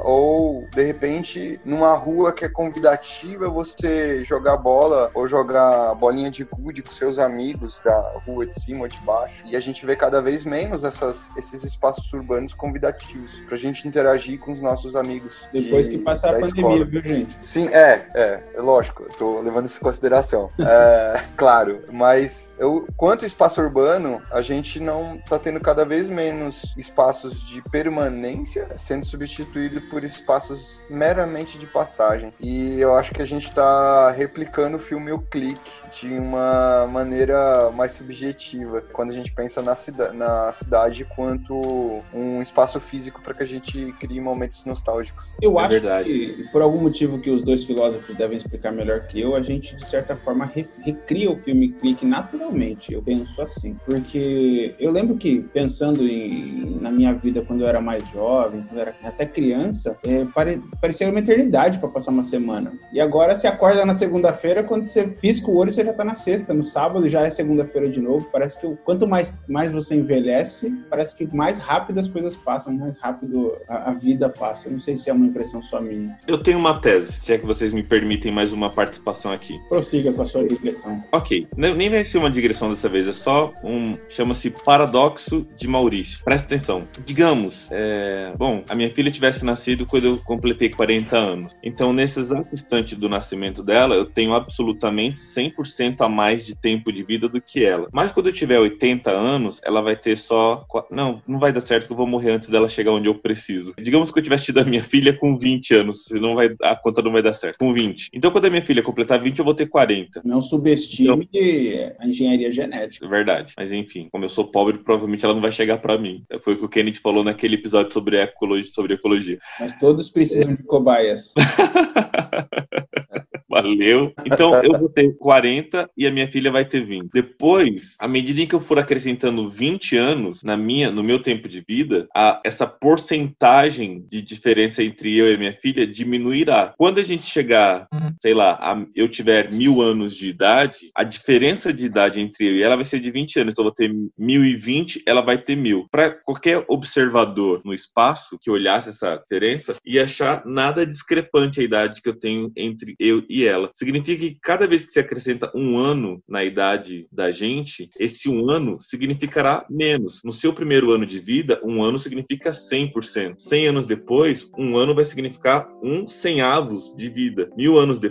Speaker 7: ou de repente numa rua que é convidativa você jogar bola ou jogar bolinha de gude com seus amigos da rua de cima ou de baixo. E a gente vê cada vez menos essas, esses espaços urbanos convidativos pra gente interagir com os nossos amigos.
Speaker 8: Depois
Speaker 7: de-
Speaker 8: que passar a pandemia,
Speaker 7: escola.
Speaker 8: viu, gente?
Speaker 7: Sim, é, é, é lógico, eu tô levando isso em consideração. É, claro, mas eu, quanto espaço urbano, a gente não tá tendo cada vez menos espaços de permanência sendo substituído por espaços meramente de passagem. E eu acho que a gente tá replicando o filme O Clique de uma maneira mais subjetiva, quando a gente pensa na, cida na cidade quanto um espaço físico para que a gente crie momentos nostálgicos.
Speaker 8: Eu é acho verdade. que, por algum motivo que os dois filósofos devem explicar melhor que eu, a gente, de certa forma, re recria o filme Clique naturalmente. Eu penso assim. Porque eu lembro que, pensando em, na minha vida quando eu era mais jovem, quando eu era até criança, é, pare, parecia uma eternidade para passar uma semana. E agora você acorda na segunda-feira, quando você pisca o olho, você já tá na sexta. No sábado já é segunda-feira de novo. Parece que quanto mais, mais você envelhece, parece que mais rápido as coisas passam, mais rápido a, a vida passa. Eu não sei se é uma impressão só minha.
Speaker 3: Eu tenho uma tese, se é que vocês me permitem mais uma participação aqui.
Speaker 8: Prossiga com a sua digressão.
Speaker 3: Ok, nem vai ser uma digressão dessa vez, é só um. chama-se Paradoxo de Maurício. Presta atenção. Digamos, é, bom, a minha filha tivesse nascido quando eu completei 40 anos. Então, nesse exato instante do nascimento dela, eu tenho absolutamente 100% a mais de tempo de vida do que ela. Mas quando eu tiver 80 anos, ela vai ter só. Não, não vai dar certo que eu vou morrer antes dela chegar onde eu preciso. Digamos que eu tivesse tido a minha filha com 20 anos, senão vai, a conta não vai dar certo. Com 20. Então, quando a minha filha completar 20, eu vou ter 40.
Speaker 8: Não subestime então, a engenharia genética.
Speaker 3: Verdade. Mas enfim, como eu sou pobre, provavelmente ela não vai chegar para mim. Foi o que o Kennedy falou naquele episódio sobre ecologia. Sobre ecologia.
Speaker 8: Mas todos precisam de cobaias.
Speaker 3: Valeu. Então eu vou ter 40 e a minha filha vai ter 20. Depois, à medida em que eu for acrescentando 20 anos na minha, no meu tempo de vida, a, essa porcentagem de diferença entre eu e minha filha diminuirá. Quando a gente chegar, sei lá, eu tiver mil anos de idade, a diferença de idade entre eu e ela vai ser de 20 anos. Então eu vou ter 1020, ela vai ter mil. Para qualquer observador no espaço que olhasse essa diferença, ia achar nada discrepante a idade que eu tenho entre eu e ela. Significa que cada vez que se acrescenta um ano na idade da gente, esse um ano significará menos. No seu primeiro ano de vida, um ano significa 100%. 100 anos depois, um ano vai significar um cem avos de vida. Mil anos depois,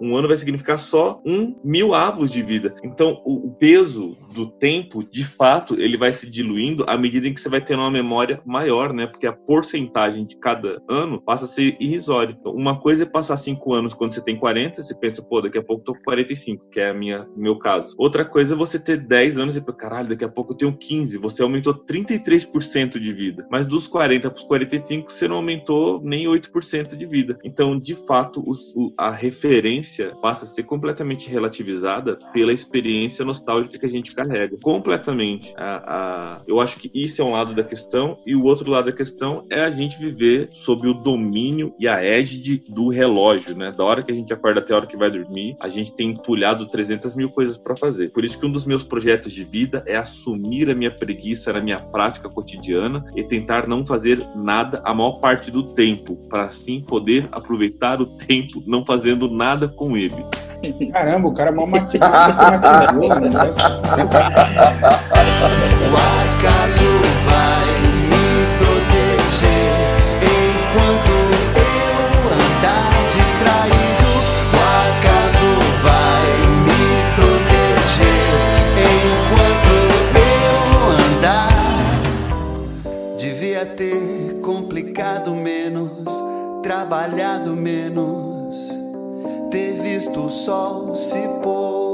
Speaker 3: um ano vai significar só um mil avos de vida. Então, o peso do tempo, de fato, ele vai se diluindo à medida em que você vai tendo uma memória maior, né? Porque a porcentagem de cada ano passa a ser irrisória. Então, uma coisa é passar cinco anos quando você tem 40 40, você pensa, pô, daqui a pouco tô com 45, que é a minha, meu caso. Outra coisa é você ter 10 anos e, caralho, daqui a pouco eu tenho 15. Você aumentou 33% de vida. Mas dos 40 para os 45, você não aumentou nem 8% de vida. Então, de fato, os, o, a referência passa a ser completamente relativizada pela experiência nostálgica que a gente carrega. Completamente. A, a, eu acho que isso é um lado da questão. E o outro lado da questão é a gente viver sob o domínio e a égide do relógio, né? Da hora que a gente acorda até a hora que vai dormir, a gente tem entulhado 300 mil coisas para fazer. Por isso que um dos meus projetos de vida é assumir a minha preguiça na minha prática cotidiana e tentar não fazer nada a maior parte do tempo, para assim poder aproveitar o tempo não fazendo nada com ele.
Speaker 8: Caramba, o cara é mal matizado. né?
Speaker 18: O acaso vai me proteger enquanto eu andar distraído. O acaso vai me proteger enquanto eu andar. Devia ter complicado menos, trabalhado menos, do sol se pôr.